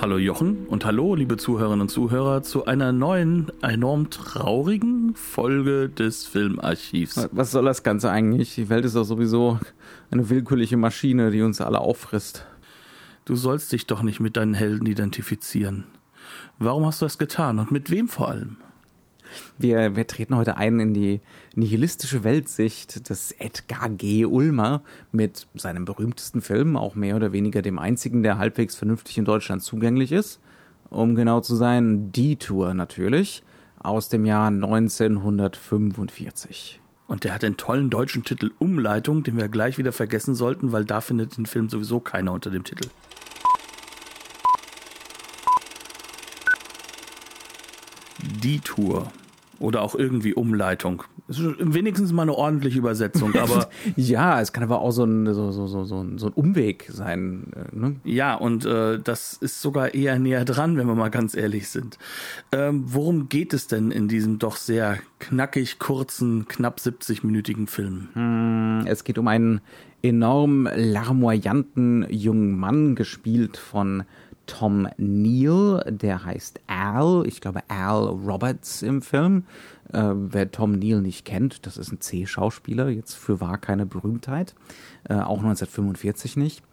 Hallo Jochen und hallo liebe Zuhörerinnen und Zuhörer zu einer neuen, enorm traurigen Folge des Filmarchivs. Was soll das Ganze eigentlich? Die Welt ist doch sowieso eine willkürliche Maschine, die uns alle auffrisst. Du sollst dich doch nicht mit deinen Helden identifizieren. Warum hast du das getan und mit wem vor allem? Wir, wir treten heute ein in die nihilistische Weltsicht des Edgar G. Ulmer mit seinem berühmtesten Film, auch mehr oder weniger dem einzigen, der halbwegs vernünftig in Deutschland zugänglich ist. Um genau zu sein, Die Tour natürlich, aus dem Jahr 1945. Und der hat den tollen deutschen Titel Umleitung, den wir gleich wieder vergessen sollten, weil da findet den Film sowieso keiner unter dem Titel. Die Tour oder auch irgendwie Umleitung. Das ist wenigstens mal eine ordentliche Übersetzung, aber. ja, es kann aber auch so ein, so, so, so, so ein, so ein Umweg sein. Äh, ne? Ja, und äh, das ist sogar eher näher dran, wenn wir mal ganz ehrlich sind. Ähm, worum geht es denn in diesem doch sehr knackig kurzen, knapp 70-minütigen Film? Hm, es geht um einen enorm larmoyanten jungen Mann, gespielt von Tom Neal, der heißt Al, ich glaube Al Roberts im Film. Äh, wer Tom Neal nicht kennt, das ist ein C-Schauspieler, jetzt für wahr keine Berühmtheit, äh, auch 1945 nicht.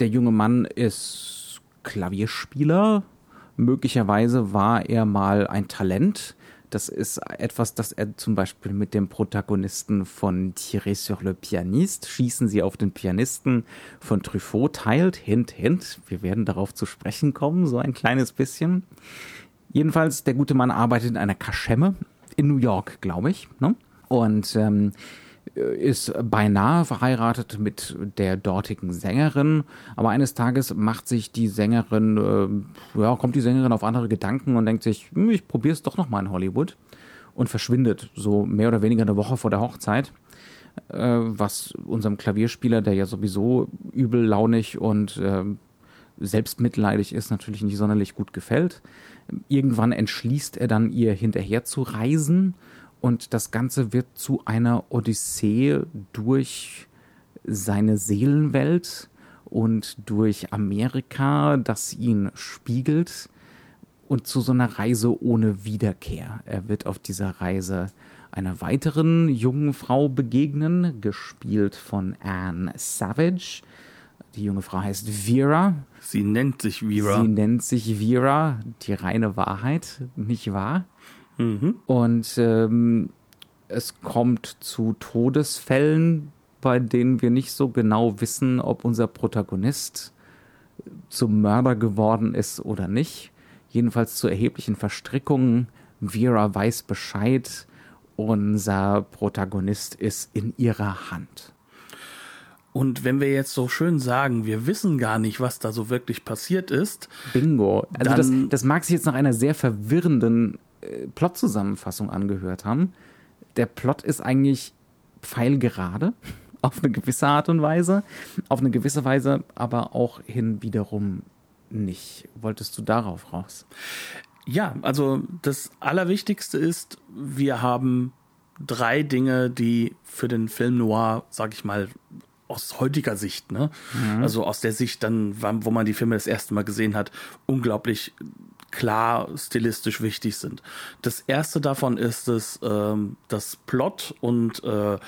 Der junge Mann ist Klavierspieler, möglicherweise war er mal ein Talent, das ist etwas, das er zum Beispiel mit dem Protagonisten von Thierry sur le Pianiste, Schießen Sie auf den Pianisten von Truffaut teilt. Hint, hint. Wir werden darauf zu sprechen kommen, so ein kleines bisschen. Jedenfalls, der gute Mann arbeitet in einer Kaschemme in New York, glaube ich. Ne? Und ähm, ist beinahe verheiratet mit der dortigen Sängerin, aber eines Tages macht sich die Sängerin, äh, ja, kommt die Sängerin auf andere Gedanken und denkt sich, hm, ich probiere es doch noch mal in Hollywood. Und verschwindet so mehr oder weniger eine Woche vor der Hochzeit, äh, was unserem Klavierspieler, der ja sowieso übellaunig und äh, selbstmitleidig ist, natürlich nicht sonderlich gut gefällt. Irgendwann entschließt er dann, ihr hinterher zu reisen und das Ganze wird zu einer Odyssee durch seine Seelenwelt und durch Amerika, das ihn spiegelt und zu so einer Reise ohne Wiederkehr. Er wird auf dieser Reise einer weiteren jungen Frau begegnen, gespielt von Anne Savage. Die junge Frau heißt Vera. Sie nennt sich Vera. Sie nennt sich Vera, die reine Wahrheit, nicht wahr? Mhm. Und ähm, es kommt zu Todesfällen, bei denen wir nicht so genau wissen, ob unser Protagonist zum Mörder geworden ist oder nicht. Jedenfalls zu erheblichen Verstrickungen. Vera weiß Bescheid. Unser Protagonist ist in ihrer Hand. Und wenn wir jetzt so schön sagen, wir wissen gar nicht, was da so wirklich passiert ist. Bingo. Also das, das mag sich jetzt nach einer sehr verwirrenden äh, Plot-Zusammenfassung angehört haben. Der Plot ist eigentlich pfeilgerade auf eine gewisse Art und Weise, auf eine gewisse Weise aber auch hin wiederum nicht. Wolltest du darauf raus? Ja, also das Allerwichtigste ist, wir haben drei Dinge, die für den Film Noir, sag ich mal, aus heutiger Sicht, ne? Mhm. Also aus der Sicht dann, wo man die Filme das erste Mal gesehen hat, unglaublich klar stilistisch wichtig sind. Das erste davon ist es, ähm, das Plot und äh,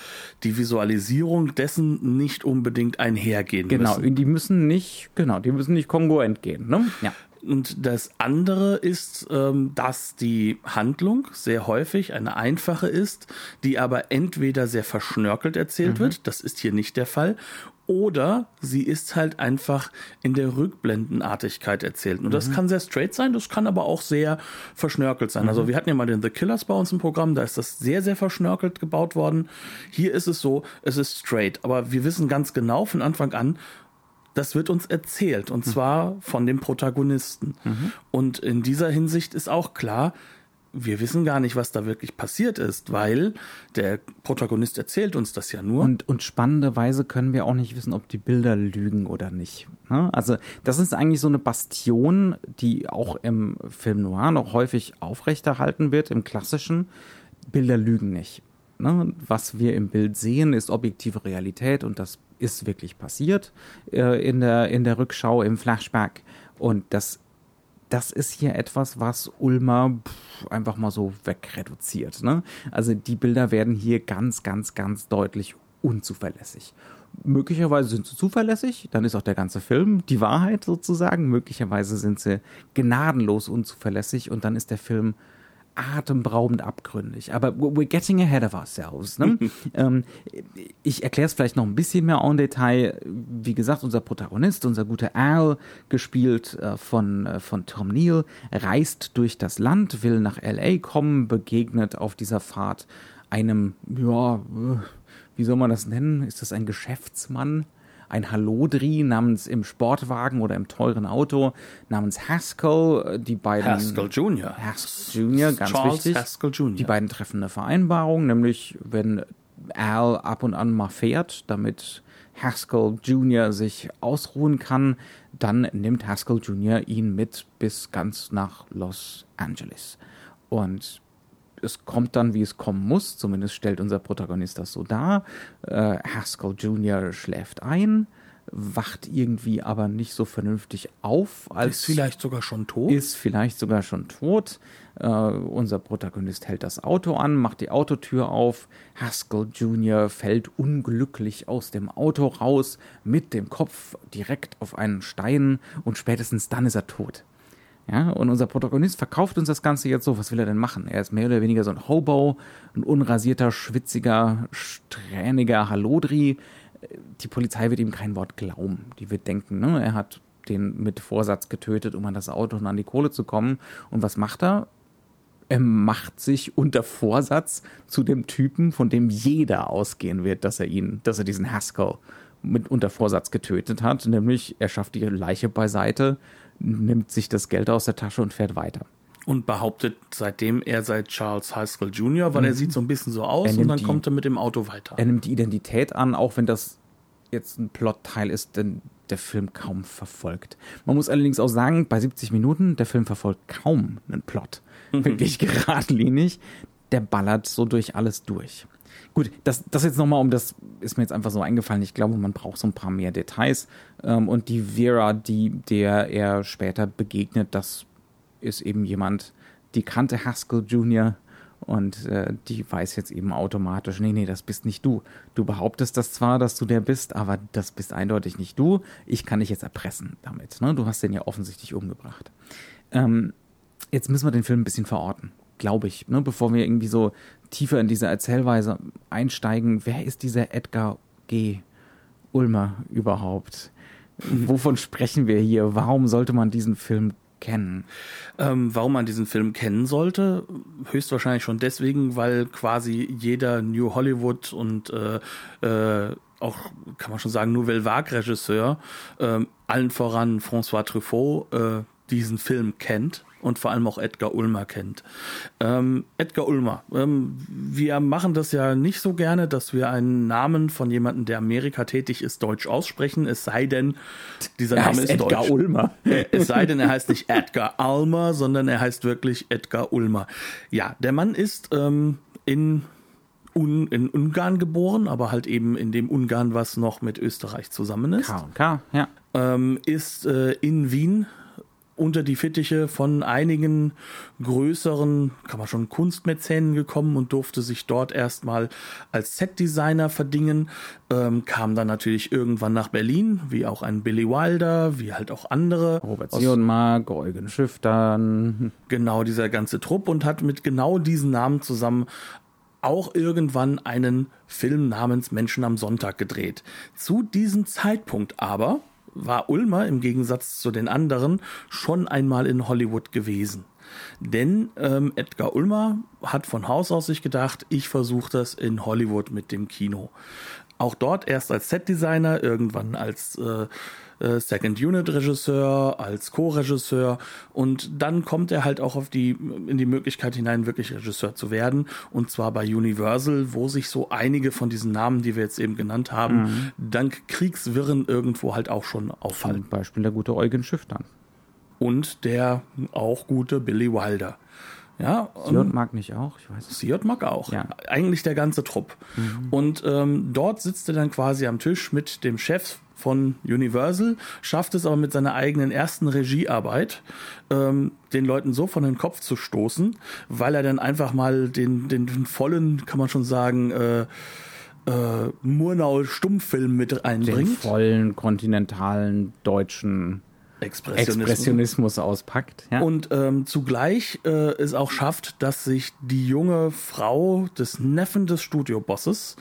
die Visualisierung dessen nicht unbedingt einhergehen genau, müssen. Genau, die müssen nicht, genau, die müssen nicht kongruent gehen, ne? Ja. Und das andere ist, ähm, dass die Handlung sehr häufig eine einfache ist, die aber entweder sehr verschnörkelt erzählt mhm. wird, das ist hier nicht der Fall, oder sie ist halt einfach in der Rückblendenartigkeit erzählt. Und mhm. das kann sehr straight sein, das kann aber auch sehr verschnörkelt sein. Also mhm. Also wir hatten ja mal den The Killers bei uns im Programm, da ist das sehr, sehr verschnörkelt gebaut worden. Hier ist es so, es ist straight, aber wir wissen ganz genau von Anfang an, das wird uns erzählt und zwar von dem Protagonisten. Und in dieser Hinsicht ist auch klar, wir wissen gar nicht, was da wirklich passiert ist, weil der Protagonist erzählt uns das ja nur. Und, und spannenderweise können wir auch nicht wissen, ob die Bilder lügen oder nicht. Ne? Also das ist eigentlich so eine Bastion, die auch im Film Noir noch häufig aufrechterhalten wird, im klassischen. Bilder lügen nicht. Ne? Was wir im Bild sehen, ist objektive Realität und das ist wirklich passiert äh, in, der, in der Rückschau, im Flashback. Und das das ist hier etwas, was Ulmer einfach mal so wegreduziert. Ne? Also die Bilder werden hier ganz, ganz, ganz deutlich unzuverlässig. Möglicherweise sind sie zuverlässig, dann ist auch der ganze Film die Wahrheit sozusagen. Möglicherweise sind sie gnadenlos unzuverlässig und dann ist der Film atemberaubend abgründig. Aber we're getting ahead of ourselves. Ne? ähm, ich erkläre es vielleicht noch ein bisschen mehr en Detail. Wie gesagt, unser Protagonist, unser guter Al, gespielt äh, von, äh, von Tom Neal, reist durch das Land, will nach LA kommen, begegnet auf dieser Fahrt einem, ja, äh, wie soll man das nennen? Ist das ein Geschäftsmann? Ein Hallodri namens im Sportwagen oder im teuren Auto namens Haskell. Die beiden Haskell Jr. Haskell Jr., ganz Charles wichtig. Haskell Jr. Die beiden treffen eine Vereinbarung, nämlich wenn Al ab und an mal fährt, damit Haskell Jr. sich ausruhen kann, dann nimmt Haskell Jr. ihn mit bis ganz nach Los Angeles. Und es kommt dann, wie es kommen muss, zumindest stellt unser Protagonist das so dar. Äh, Haskell Jr. schläft ein, wacht irgendwie aber nicht so vernünftig auf, als ist vielleicht sogar schon tot. ist vielleicht sogar schon tot. Äh, unser Protagonist hält das Auto an, macht die Autotür auf. Haskell Jr. fällt unglücklich aus dem Auto raus, mit dem Kopf direkt auf einen Stein und spätestens dann ist er tot. Ja, und unser Protagonist verkauft uns das Ganze jetzt so. Was will er denn machen? Er ist mehr oder weniger so ein Hobo, ein unrasierter, schwitziger, strähniger Hallodri. Die Polizei wird ihm kein Wort glauben. Die wird denken, ne, er hat den mit Vorsatz getötet, um an das Auto und an die Kohle zu kommen. Und was macht er? Er macht sich unter Vorsatz zu dem Typen, von dem jeder ausgehen wird, dass er ihn, dass er diesen Haskell mit unter Vorsatz getötet hat. Nämlich, er schafft die Leiche beiseite, nimmt sich das Geld aus der Tasche und fährt weiter. und behauptet seitdem, er sei Charles Haskell Jr., weil er sieht so ein bisschen so aus und dann die- kommt er mit dem Auto weiter. Er nimmt die Identität an, auch wenn das jetzt ein Plotteil ist, den der Film kaum verfolgt. Man muss allerdings auch sagen, bei 70 Minuten, der Film verfolgt kaum einen Plot. Wirklich geradlinig. Der ballert so durch alles durch. Gut, das, das jetzt nochmal um das, ist mir jetzt einfach so eingefallen. Ich glaube, man braucht so ein paar mehr Details. Ähm, und die Vera, die, der er später begegnet, das ist eben jemand, die kannte Haskell Jr. Und äh, die weiß jetzt eben automatisch, nee, nee, das bist nicht du. Du behauptest das zwar, dass du der bist, aber das bist eindeutig nicht du. Ich kann dich jetzt erpressen damit. Ne? Du hast den ja offensichtlich umgebracht. Ähm, jetzt müssen wir den Film ein bisschen verorten, glaube ich, ne? bevor wir irgendwie so tiefer in diese Erzählweise einsteigen. Wer ist dieser Edgar G. Ulmer überhaupt? Wovon sprechen wir hier? Warum sollte man diesen Film kennen? Ähm, warum man diesen Film kennen sollte? Höchstwahrscheinlich schon deswegen, weil quasi jeder New Hollywood und äh, äh, auch, kann man schon sagen, Nouvelle Vague-Regisseur, ähm, allen voran François Truffaut, äh, diesen Film kennt und vor allem auch Edgar Ulmer kennt. Ähm, Edgar Ulmer, ähm, wir machen das ja nicht so gerne, dass wir einen Namen von jemandem, der Amerika tätig ist, deutsch aussprechen, es sei denn, dieser Er Name ist Edgar deutsch. Ulmer. Äh, Es sei denn, er heißt nicht Edgar Ulmer, sondern er heißt wirklich Edgar Ulmer. Ja, der Mann ist ähm, in, Un in Ungarn geboren, aber halt eben in dem Ungarn, was noch mit Österreich zusammen ist. K K, ja. Ähm, ist äh, in Wien unter die Fittiche von einigen größeren, kann man schon Kunstmäzenen gekommen und durfte sich dort erstmal als Setdesigner verdingen, ähm, kam dann natürlich irgendwann nach Berlin, wie auch ein Billy Wilder, wie halt auch andere. Robert Sionmark, Eugen Schüchtern. genau dieser ganze Trupp und hat mit genau diesen Namen zusammen auch irgendwann einen Film namens Menschen am Sonntag gedreht. Zu diesem Zeitpunkt aber war Ulmer im Gegensatz zu den anderen schon einmal in Hollywood gewesen. Denn ähm, Edgar Ulmer hat von Haus aus sich gedacht, ich versuche das in Hollywood mit dem Kino. Auch dort erst als Setdesigner, irgendwann als äh, äh, Second Unit Regisseur, als Co-Regisseur und dann kommt er halt auch auf die in die Möglichkeit hinein wirklich Regisseur zu werden und zwar bei Universal, wo sich so einige von diesen Namen, die wir jetzt eben genannt haben, mhm. dank Kriegswirren irgendwo halt auch schon auffallen. Zum Beispiel der gute Eugen Schifftan. Und der auch gute Billy Wilder. Ja, Siot mag nicht auch, ich weiß. Siot mag auch. Ja. Eigentlich der ganze Trupp. Mhm. Und ähm, dort sitzt er dann quasi am Tisch mit dem Chef von Universal, schafft es aber mit seiner eigenen ersten Regiearbeit, ähm, den Leuten so von den Kopf zu stoßen, weil er dann einfach mal den, den, den vollen, kann man schon sagen, äh, äh, Murnau-Stummfilm mit einbringt. Den vollen kontinentalen deutschen Expressionismus, Expressionismus auspackt. Ja. Und ähm, zugleich äh, es auch schafft, dass sich die junge Frau des Neffen des Studiobosses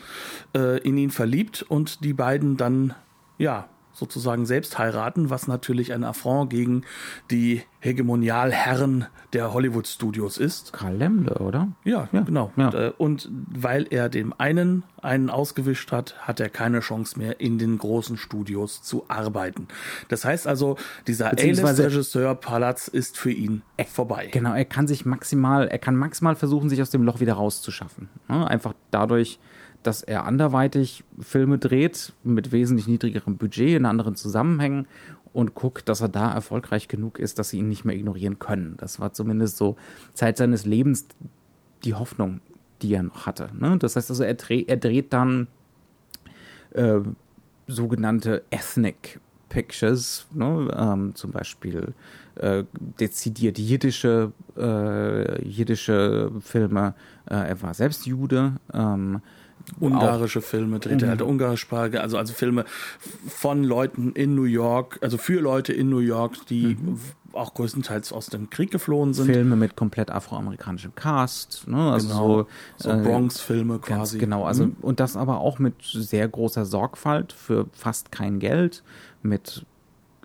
äh, in ihn verliebt und die beiden dann ja, sozusagen selbst heiraten, was natürlich ein Affront gegen die Hegemonialherren der Hollywood-Studios ist. Karl Lemle, oder? Ja, ja genau. Ja. Äh, und weil er dem einen einen ausgewischt hat, hat er keine Chance mehr, in den großen Studios zu arbeiten. Das heißt also, dieser A-List-Regisseur Palatz ist für ihn vorbei. Genau, er kann sich maximal, er kann maximal versuchen, sich aus dem Loch wieder rauszuschaffen. Einfach dadurch, dass er anderweitig Filme dreht mit wesentlich niedrigerem Budget in anderen Zusammenhängen und guckt, dass er da erfolgreich genug ist, dass sie ihn nicht mehr ignorieren können. Das war zumindest so Zeit seines Lebens die Hoffnung, die er noch hatte. Ne? Das heißt also, er, dreh, er dreht dann äh, sogenannte Ethnic Pictures, ne? ähm, zum Beispiel äh, dezidiert jiddische, äh, jiddische Filme. Äh, er war selbst Jude. Ähm, ungarische auch, Filme dreht er halt ungarischsprachige, also also Filme von Leuten in New York, also für Leute in New York, die mhm. auch größtenteils aus dem Krieg geflohen sind. Filme mit komplett afroamerikanischem Cast, ne? also genau. so, so äh, Bronx-Filme quasi. Genau, also mhm. und das aber auch mit sehr großer Sorgfalt für fast kein Geld, mit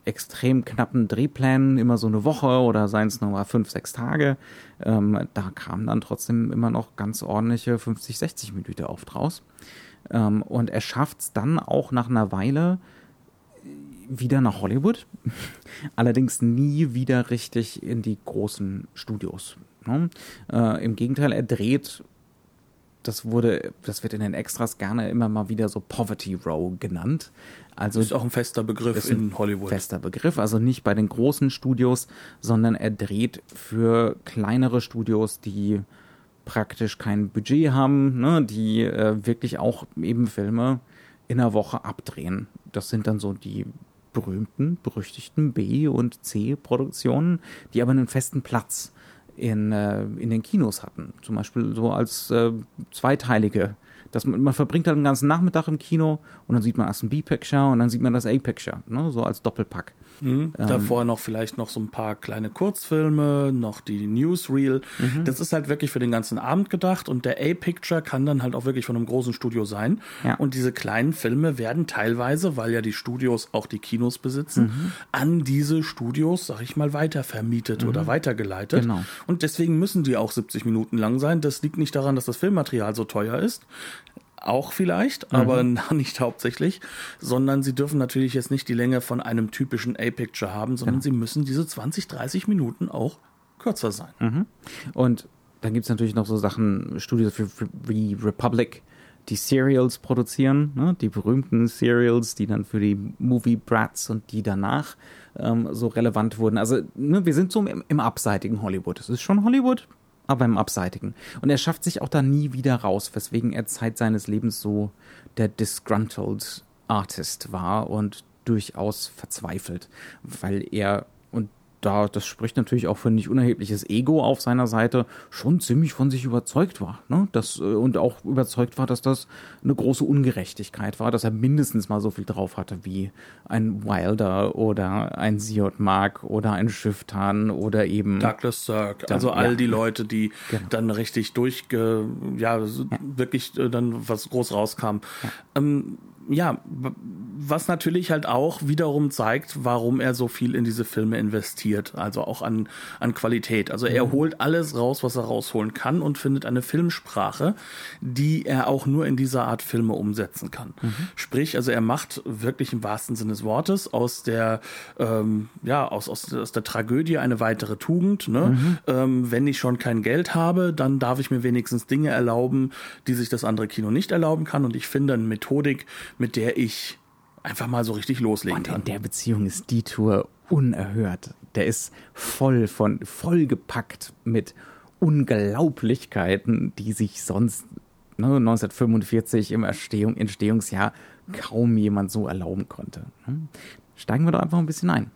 extrem knappen Drehplänen, immer so eine Woche oder seien es nochmal fünf, sechs Tage. Ähm, da kamen dann trotzdem immer noch ganz ordentliche 50, 60 Minuten oft raus. Ähm, und er schafft es dann auch nach einer Weile wieder nach Hollywood, allerdings nie wieder richtig in die großen Studios. Ne? Äh, Im Gegenteil, er dreht das wurde, das wird in den Extras gerne immer mal wieder so Poverty Row genannt. Also ist auch ein fester Begriff in Hollywood. Fester Begriff, also nicht bei den großen Studios, sondern er dreht für kleinere Studios, die praktisch kein Budget haben, ne, die äh, wirklich auch eben Filme in einer Woche abdrehen. Das sind dann so die berühmten, berüchtigten B- und C-Produktionen, die aber einen festen Platz in, äh, in den Kinos hatten. Zum Beispiel so als äh, zweiteilige dass man, man verbringt halt den ganzen Nachmittag im Kino und dann sieht man erst ein B-Picture und dann sieht man das A-Picture, ne? so als Doppelpack. Mhm. Ähm, Davor noch vielleicht noch so ein paar kleine Kurzfilme, noch die Newsreel. Mhm. Das ist halt wirklich für den ganzen Abend gedacht und der A-Picture kann dann halt auch wirklich von einem großen Studio sein. Ja. Und diese kleinen Filme werden teilweise, weil ja die Studios auch die Kinos besitzen, mhm. an diese Studios, sag ich mal, weitervermietet oder mhm. weitergeleitet. Genau. Und deswegen müssen die auch 70 Minuten lang sein. Das liegt nicht daran, dass das Filmmaterial so teuer ist auch vielleicht, mhm. aber nicht hauptsächlich, sondern sie dürfen natürlich jetzt nicht die Länge von einem typischen A-Picture haben, sondern ja. sie müssen diese 20, 30 Minuten auch kürzer sein. Mhm. Und dann gibt es natürlich noch so Sachen, Studios wie Republic, die Serials produzieren, ne? die berühmten Serials, die dann für die Movie Brats und die danach ähm, so relevant wurden. Also ne, wir sind so im, im abseitigen Hollywood. Es ist schon Hollywood, aber im Abseitigen. Und er schafft sich auch da nie wieder raus, weswegen er Zeit seines Lebens so der disgruntled Artist war und durchaus verzweifelt, weil er da, das spricht natürlich auch für ein nicht unerhebliches Ego auf seiner Seite, schon ziemlich von sich überzeugt war. Ne? Das, äh, und auch überzeugt war, dass das eine große Ungerechtigkeit war, dass er mindestens mal so viel drauf hatte wie ein Wilder oder ein Siot Mark oder ein Schifftan oder eben Douglas Sirk. Also all ja. die Leute, die genau. dann richtig durchge, ja, ja, wirklich äh, dann was groß rauskam. Ja. Ähm, ja, was natürlich halt auch wiederum zeigt, warum er so viel in diese Filme investiert, also auch an, an Qualität. Also er mhm. holt alles raus, was er rausholen kann und findet eine Filmsprache, die er auch nur in dieser Art Filme umsetzen kann. Mhm. Sprich, also er macht wirklich im wahrsten Sinne des Wortes aus der, ähm, ja, aus, aus, aus der Tragödie eine weitere Tugend. Ne? Mhm. Ähm, wenn ich schon kein Geld habe, dann darf ich mir wenigstens Dinge erlauben, die sich das andere Kino nicht erlauben kann. Und ich finde eine Methodik, mit der ich einfach mal so richtig loslegen und kann. In der Beziehung ist die Tour unerhört. Der ist voll von, vollgepackt mit Unglaublichkeiten, die sich sonst ne, 1945 im Erstehung, Entstehungsjahr kaum jemand so erlauben konnte. Hm? Steigen wir doch einfach ein bisschen ein.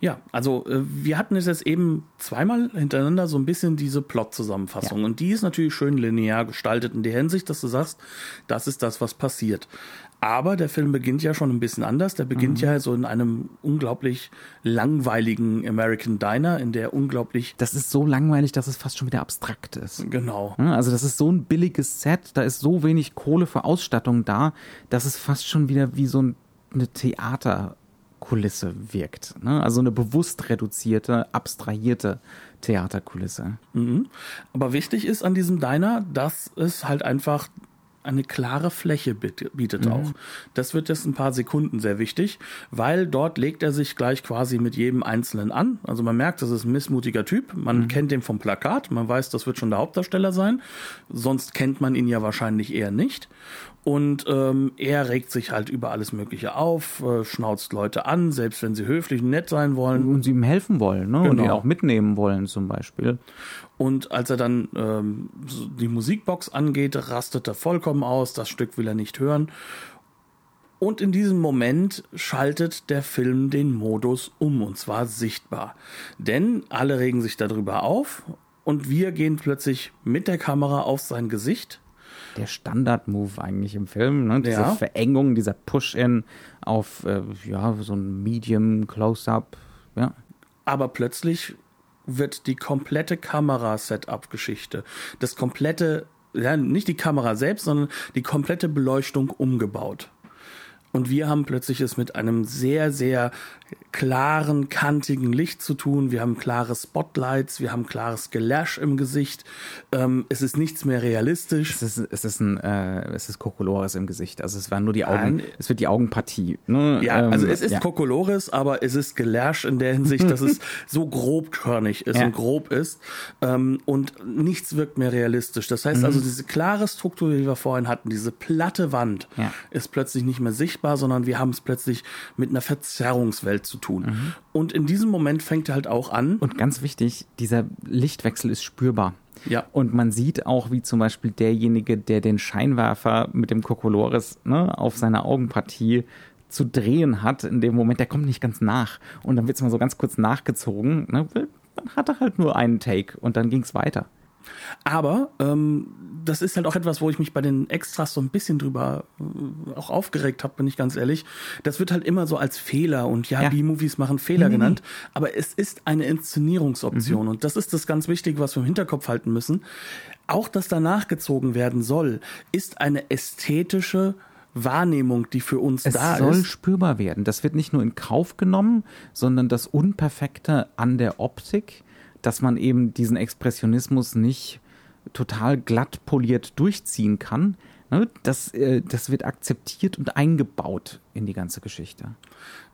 Ja, also äh, wir hatten es jetzt eben zweimal hintereinander so ein bisschen diese Plot-Zusammenfassung. Ja. Und die ist natürlich schön linear gestaltet in der Hinsicht, dass du sagst, das ist das, was passiert. Aber der Film beginnt ja schon ein bisschen anders. Der beginnt mhm. ja so in einem unglaublich langweiligen American Diner, in der unglaublich. Das ist so langweilig, dass es fast schon wieder abstrakt ist. Genau. Also das ist so ein billiges Set, da ist so wenig Kohle für Ausstattung da, dass es fast schon wieder wie so eine Theaterkulisse wirkt. Ne? Also eine bewusst reduzierte, abstrahierte Theaterkulisse. Mhm. Aber wichtig ist an diesem Diner, dass es halt einfach eine klare Fläche bietet mhm. auch. Das wird jetzt ein paar Sekunden sehr wichtig, weil dort legt er sich gleich quasi mit jedem Einzelnen an. Also man merkt, das ist ein missmutiger Typ. Man mhm. kennt den vom Plakat. Man weiß, das wird schon der Hauptdarsteller sein. Sonst kennt man ihn ja wahrscheinlich eher nicht. Und ähm, er regt sich halt über alles Mögliche auf, äh, schnauzt Leute an, selbst wenn sie höflich und nett sein wollen. Und sie ihm helfen wollen, ne? Genau. Und ihn auch mitnehmen wollen zum Beispiel. Und als er dann ähm, die Musikbox angeht, rastet er vollkommen aus. Das Stück will er nicht hören. Und in diesem Moment schaltet der Film den Modus um, und zwar sichtbar. Denn alle regen sich darüber auf und wir gehen plötzlich mit der Kamera auf sein Gesicht. Der Standard-Move eigentlich im Film, ne? diese ja. Verengung, dieser Push-In auf äh, ja, so ein Medium-Close-Up. Ja. Aber plötzlich wird die komplette Kamera-Setup-Geschichte, das komplette, ja, nicht die Kamera selbst, sondern die komplette Beleuchtung umgebaut. Und wir haben plötzlich es mit einem sehr, sehr klaren, kantigen Licht zu tun. Wir haben klare Spotlights, wir haben klares Gelash im Gesicht. Ähm, es ist nichts mehr realistisch. Es ist, es ist ein, äh, es ist Kokolores im Gesicht. Also es waren nur die Augen, Nein. es wird die Augenpartie. Ne? Ja, ähm, also es ist ja. Kokolores, aber es ist Gelash in der Hinsicht, dass es so grobkörnig ist ja. und grob ist. Ähm, und nichts wirkt mehr realistisch. Das heißt also, mhm. diese klare Struktur, die wir vorhin hatten, diese platte Wand, ja. ist plötzlich nicht mehr sichtbar, sondern wir haben es plötzlich mit einer Verzerrungswelt zu tun. Mhm. Und in diesem Moment fängt er halt auch an. Und ganz wichtig, dieser Lichtwechsel ist spürbar. Ja. Und man sieht auch, wie zum Beispiel derjenige, der den Scheinwerfer mit dem Kokolores ne, auf seiner Augenpartie zu drehen hat, in dem Moment, der kommt nicht ganz nach. Und dann wird es mal so ganz kurz nachgezogen. Ne? Man hatte halt nur einen Take und dann ging es weiter. Aber ähm, das ist halt auch etwas, wo ich mich bei den Extras so ein bisschen drüber äh, auch aufgeregt habe, bin ich ganz ehrlich. Das wird halt immer so als Fehler und ja, ja. B-Movies machen Fehler mhm. genannt. Aber es ist eine Inszenierungsoption mhm. und das ist das ganz Wichtige, was wir im Hinterkopf halten müssen. Auch das danach gezogen werden soll, ist eine ästhetische Wahrnehmung, die für uns es da ist. Es soll spürbar werden. Das wird nicht nur in Kauf genommen, sondern das Unperfekte an der Optik dass man eben diesen Expressionismus nicht total glatt poliert durchziehen kann. Ne? Das, äh, das wird akzeptiert und eingebaut in die ganze Geschichte.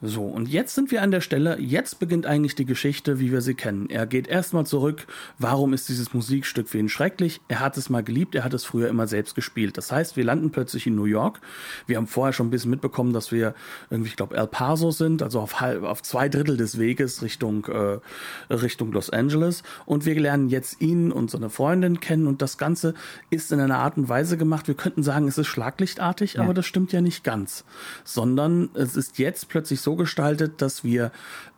So, und jetzt sind wir an der Stelle, jetzt beginnt eigentlich die Geschichte, wie wir sie kennen. Er geht erstmal zurück, warum ist dieses Musikstück für ihn schrecklich? Er hat es mal geliebt, er hat es früher immer selbst gespielt. Das heißt, wir landen plötzlich in New York. Wir haben vorher schon ein bisschen mitbekommen, dass wir irgendwie, ich glaube, El Paso sind, also auf, halb, auf zwei Drittel des Weges Richtung, äh, Richtung Los Angeles. Und wir lernen jetzt ihn und seine Freundin kennen und das Ganze ist in einer Art und Weise gemacht. Wir könnten sagen, es ist schlaglichtartig, ja. aber das stimmt ja nicht ganz. Sondern es ist jetzt plötzlich so gestaltet, dass wir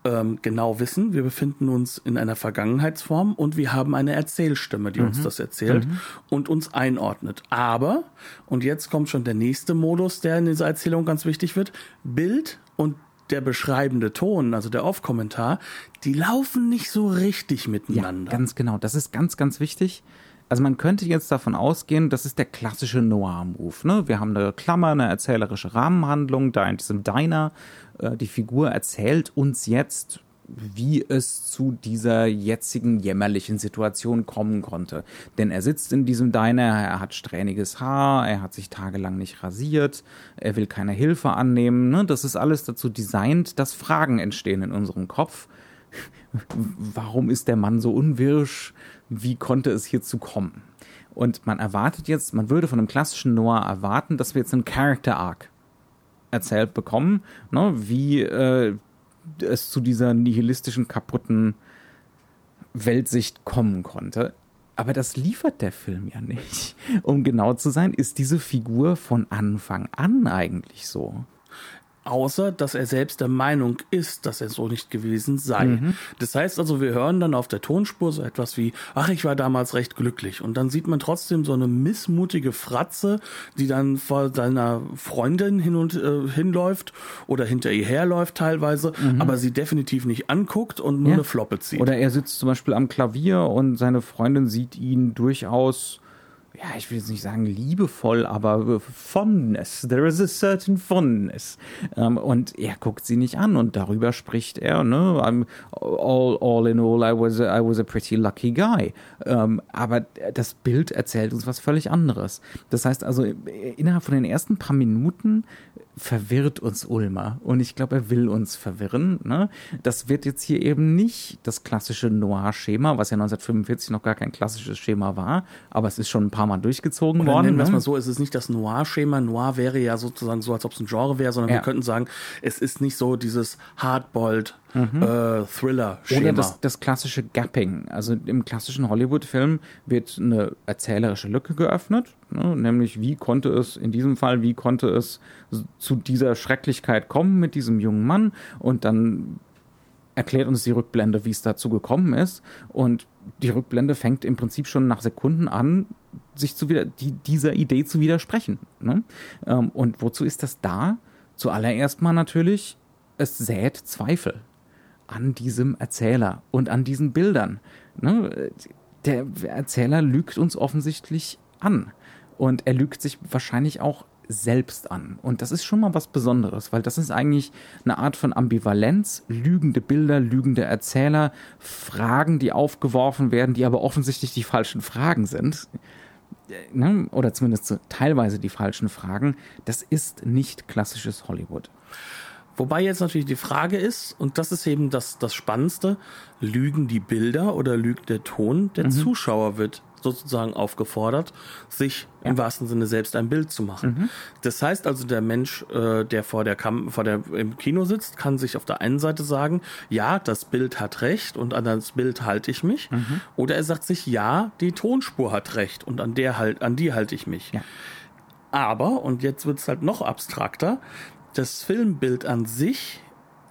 ähm, genau wissen, wir befinden uns in einer Vergangenheitsform und wir haben eine Erzählstimme, die mhm. uns das erzählt mhm. und uns einordnet. Aber, und jetzt kommt schon der nächste Modus, der in dieser Erzählung ganz wichtig wird, Bild und der beschreibende Ton, also der Off-Kommentar, die laufen nicht so richtig miteinander. Ja, ganz genau. Das ist ganz, ganz wichtig. Also man könnte jetzt davon ausgehen, das ist der klassische Noir-Move. Ne? Wir haben eine Klammer, eine erzählerische Rahmenhandlung da in diesem Diner. Äh, die Figur erzählt uns jetzt, wie es zu dieser jetzigen jämmerlichen Situation kommen konnte. Denn er sitzt in diesem Diner, er hat strähniges Haar, er hat sich tagelang nicht rasiert, er will keine Hilfe annehmen. Ne? Das ist alles dazu designt, dass Fragen entstehen in unserem Kopf. Warum ist der Mann so unwirsch? Wie konnte es hierzu kommen? Und man erwartet jetzt, man würde von einem klassischen Noir erwarten, dass wir jetzt einen Character Arc erzählt bekommen, ne, wie äh, es zu dieser nihilistischen, kaputten Weltsicht kommen konnte. Aber das liefert der Film ja nicht. Um genau zu sein, ist diese Figur von Anfang an eigentlich so außer dass er selbst der Meinung ist, dass er so nicht gewesen sei. Mhm. Das heißt also, wir hören dann auf der Tonspur so etwas wie, ach, ich war damals recht glücklich. Und dann sieht man trotzdem so eine missmutige Fratze, die dann vor seiner Freundin hin und äh, hinläuft oder hinter ihr herläuft teilweise, mhm. aber sie definitiv nicht anguckt und nur ja. eine Floppe zieht. Oder er sitzt zum Beispiel am Klavier und seine Freundin sieht ihn durchaus ja, ich will jetzt nicht sagen liebevoll, aber fondness. There is a certain fondness. Ähm, und er guckt sie nicht an und darüber spricht er, ne? I'm all, all in all, I was, a, I was a pretty lucky guy. Ähm, aber das Bild erzählt uns was völlig anderes. Das heißt also, innerhalb von den ersten paar Minuten verwirrt uns Ulmer. Und ich glaube, er will uns verwirren. Ne? Das wird jetzt hier eben nicht das klassische Noir-Schema, was ja 1945 noch gar kein klassisches Schema war, aber es ist schon ein paar Mal durchgezogen Oder worden. Nennen wir es ne? mal so, es ist nicht das Noir-Schema. Noir wäre ja sozusagen so, als ob es ein Genre wäre, sondern ja. wir könnten sagen, es ist nicht so dieses Hardboiled mhm. äh, Thriller-Schema. Oder das, das klassische Gapping. Also im klassischen Hollywood-Film wird eine erzählerische Lücke geöffnet, ne? nämlich wie konnte es, in diesem Fall, wie konnte es zu dieser Schrecklichkeit kommen mit diesem jungen Mann und dann erklärt uns die Rückblende, wie es dazu gekommen ist. Und die Rückblende fängt im Prinzip schon nach Sekunden an, sich zu wieder, die, dieser Idee zu widersprechen. Ne? Ähm, und wozu ist das da? Zuallererst mal natürlich, es sät Zweifel an diesem Erzähler und an diesen Bildern. Ne? Der Erzähler lügt uns offensichtlich an. Und er lügt sich wahrscheinlich auch selbst an. Und das ist schon mal was Besonderes, weil das ist eigentlich eine Art von Ambivalenz, lügende Bilder, lügende Erzähler, Fragen, die aufgeworfen werden, die aber offensichtlich die falschen Fragen sind. Ne? Oder zumindest teilweise die falschen Fragen. Das ist nicht klassisches Hollywood. Wobei jetzt natürlich die Frage ist, und das ist eben das, das Spannendste, lügen die Bilder oder lügt der Ton? Der mhm. Zuschauer wird sozusagen aufgefordert, sich ja. im wahrsten Sinne selbst ein Bild zu machen. Mhm. Das heißt also, der Mensch, äh, der vor der Kam vor der im Kino sitzt, kann sich auf der einen Seite sagen, ja, das Bild hat recht und an das Bild halte ich mich, mhm. oder er sagt sich, ja, die Tonspur hat recht und an der halt an die halte ich mich. Ja. Aber und jetzt wird's halt noch abstrakter das Filmbild an sich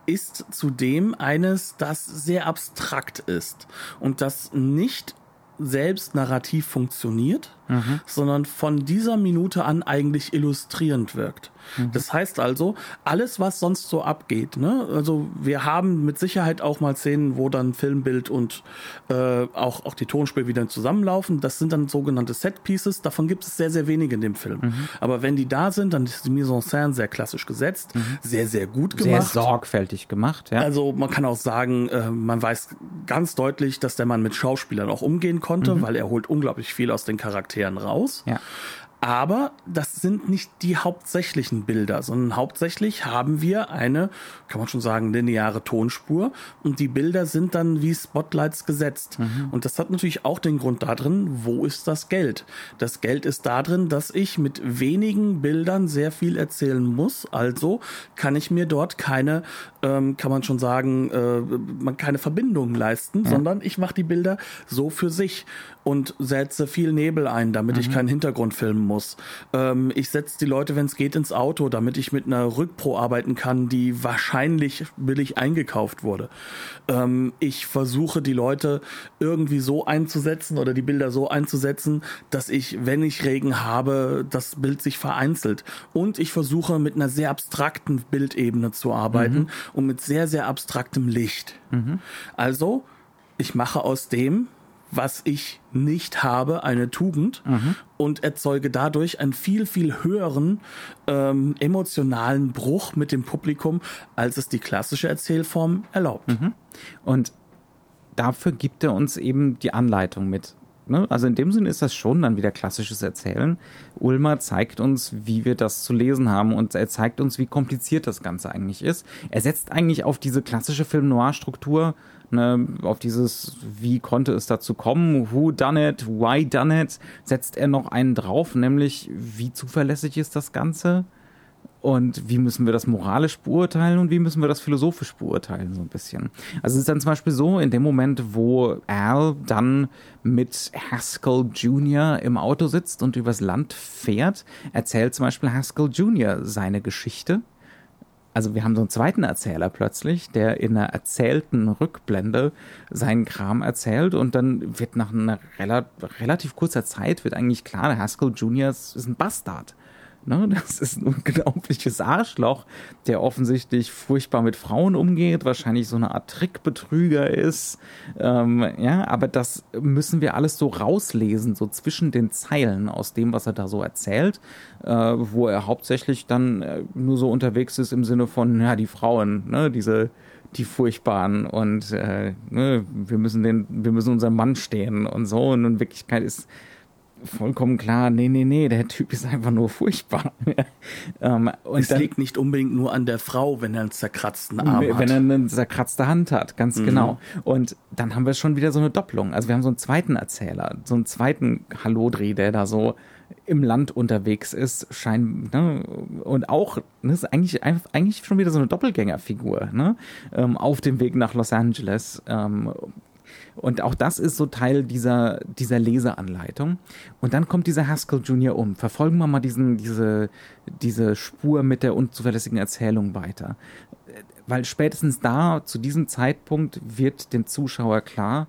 ist zudem eines, das sehr abstrakt ist und das nicht selbst narrativ funktioniert, mhm. sondern von dieser Minute an eigentlich illustrierend wirkt. Mhm. Das heißt also, alles, was sonst so abgeht, ne? also wir haben mit Sicherheit auch mal Szenen, wo dann Filmbild und äh, auch, auch die Tonspur wieder zusammenlaufen. Das sind dann sogenannte Set Pieces. Davon gibt es sehr, sehr wenige in dem Film. Mhm. Aber wenn die da sind, dann ist die Mise en scène sehr klassisch gesetzt, mhm. sehr, sehr gut gemacht. Sehr sorgfältig gemacht, ja. Also man kann auch sagen, äh, man weiß ganz deutlich, dass der Mann mit Schauspielern auch umgehen konnte, mhm. weil er holt unglaublich viel aus den Charakteren raus. Ja. Aber das sind nicht die hauptsächlichen Bilder, sondern hauptsächlich haben wir eine, kann man schon sagen, lineare Tonspur und die Bilder sind dann wie Spotlights gesetzt. Mhm. Und das hat natürlich auch den Grund darin, wo ist das Geld? Das Geld ist darin, dass ich mit wenigen Bildern sehr viel erzählen muss. Also kann ich mir dort keine, ähm, kann man schon sagen, äh, man keine Verbindungen leisten, ja. sondern ich mache die Bilder so für sich und setze viel Nebel ein, damit mhm. ich keinen Hintergrund filmen muss. Ähm, ich setze die Leute, wenn es geht, ins Auto, damit ich mit einer Rückpro arbeiten kann, die wahrscheinlich billig eingekauft wurde. Ähm, ich versuche die Leute irgendwie so einzusetzen oder die Bilder so einzusetzen, dass ich, wenn ich Regen habe, das Bild sich vereinzelt. Und ich versuche mit einer sehr abstrakten Bildebene zu arbeiten mhm. und mit sehr, sehr abstraktem Licht. Mhm. Also, ich mache aus dem, was ich nicht habe, eine Tugend mhm. und erzeuge dadurch einen viel, viel höheren ähm, emotionalen Bruch mit dem Publikum, als es die klassische Erzählform erlaubt. Mhm. Und dafür gibt er uns eben die Anleitung mit. Ne? Also in dem Sinne ist das schon dann wieder klassisches Erzählen. Ulmer zeigt uns, wie wir das zu lesen haben und er zeigt uns, wie kompliziert das Ganze eigentlich ist. Er setzt eigentlich auf diese klassische Film-Noir-Struktur, ne, auf dieses, wie konnte es dazu kommen, who done it, why done it, setzt er noch einen drauf, nämlich wie zuverlässig ist das Ganze und wie müssen wir das moralisch beurteilen und wie müssen wir das philosophisch beurteilen, so ein bisschen. Also es ist dann zum Beispiel so, in dem Moment, wo Al dann mit Haskell Jr. im Auto sitzt und übers Land fährt, erzählt zum Beispiel Haskell Jr. seine Geschichte. Also wir haben so einen zweiten Erzähler plötzlich, der in einer erzählten Rückblende seinen Kram erzählt und dann wird nach einer relativ kurzer Zeit wird eigentlich klar, Haskell Jr. ist ein Bastard. Ne? Das ist ein unglaubliches Arschloch, der offensichtlich furchtbar mit Frauen umgeht, wahrscheinlich so eine Art Trickbetrüger ist. Ähm, ja, aber das müssen wir alles so rauslesen, so zwischen den Zeilen aus dem, was er da so erzählt, äh, wo er hauptsächlich dann äh, nur so unterwegs ist im Sinne von, ja, die Frauen, ne, diese die furchtbaren und äh, ne, wir müssen den, wir müssen unserem Mann stehen und so. Und in Wirklichkeit ist vollkommen klar, nee, nee, nee, der Typ ist einfach nur furchtbar. ähm, und es dann, liegt nicht unbedingt nur an der Frau, wenn er einen zerkratzten Arm wenn hat. Wenn er eine zerkratzte Hand hat, ganz mhm. genau. Und dann haben wir schon wieder so eine Doppelung. Also wir haben so einen zweiten Erzähler, so einen zweiten Hallodri, der da so im Land unterwegs ist, scheint, ne, und auch, ne, ist eigentlich, eigentlich schon wieder so eine Doppelgängerfigur, ne, ähm, auf dem Weg nach Los Angeles, ähm, und auch das ist so Teil dieser, dieser Leseanleitung. Und dann kommt dieser Haskell Jr. um. Verfolgen wir mal diesen, diese, diese Spur mit der unzuverlässigen Erzählung weiter. Weil spätestens da, zu diesem Zeitpunkt, wird dem Zuschauer klar,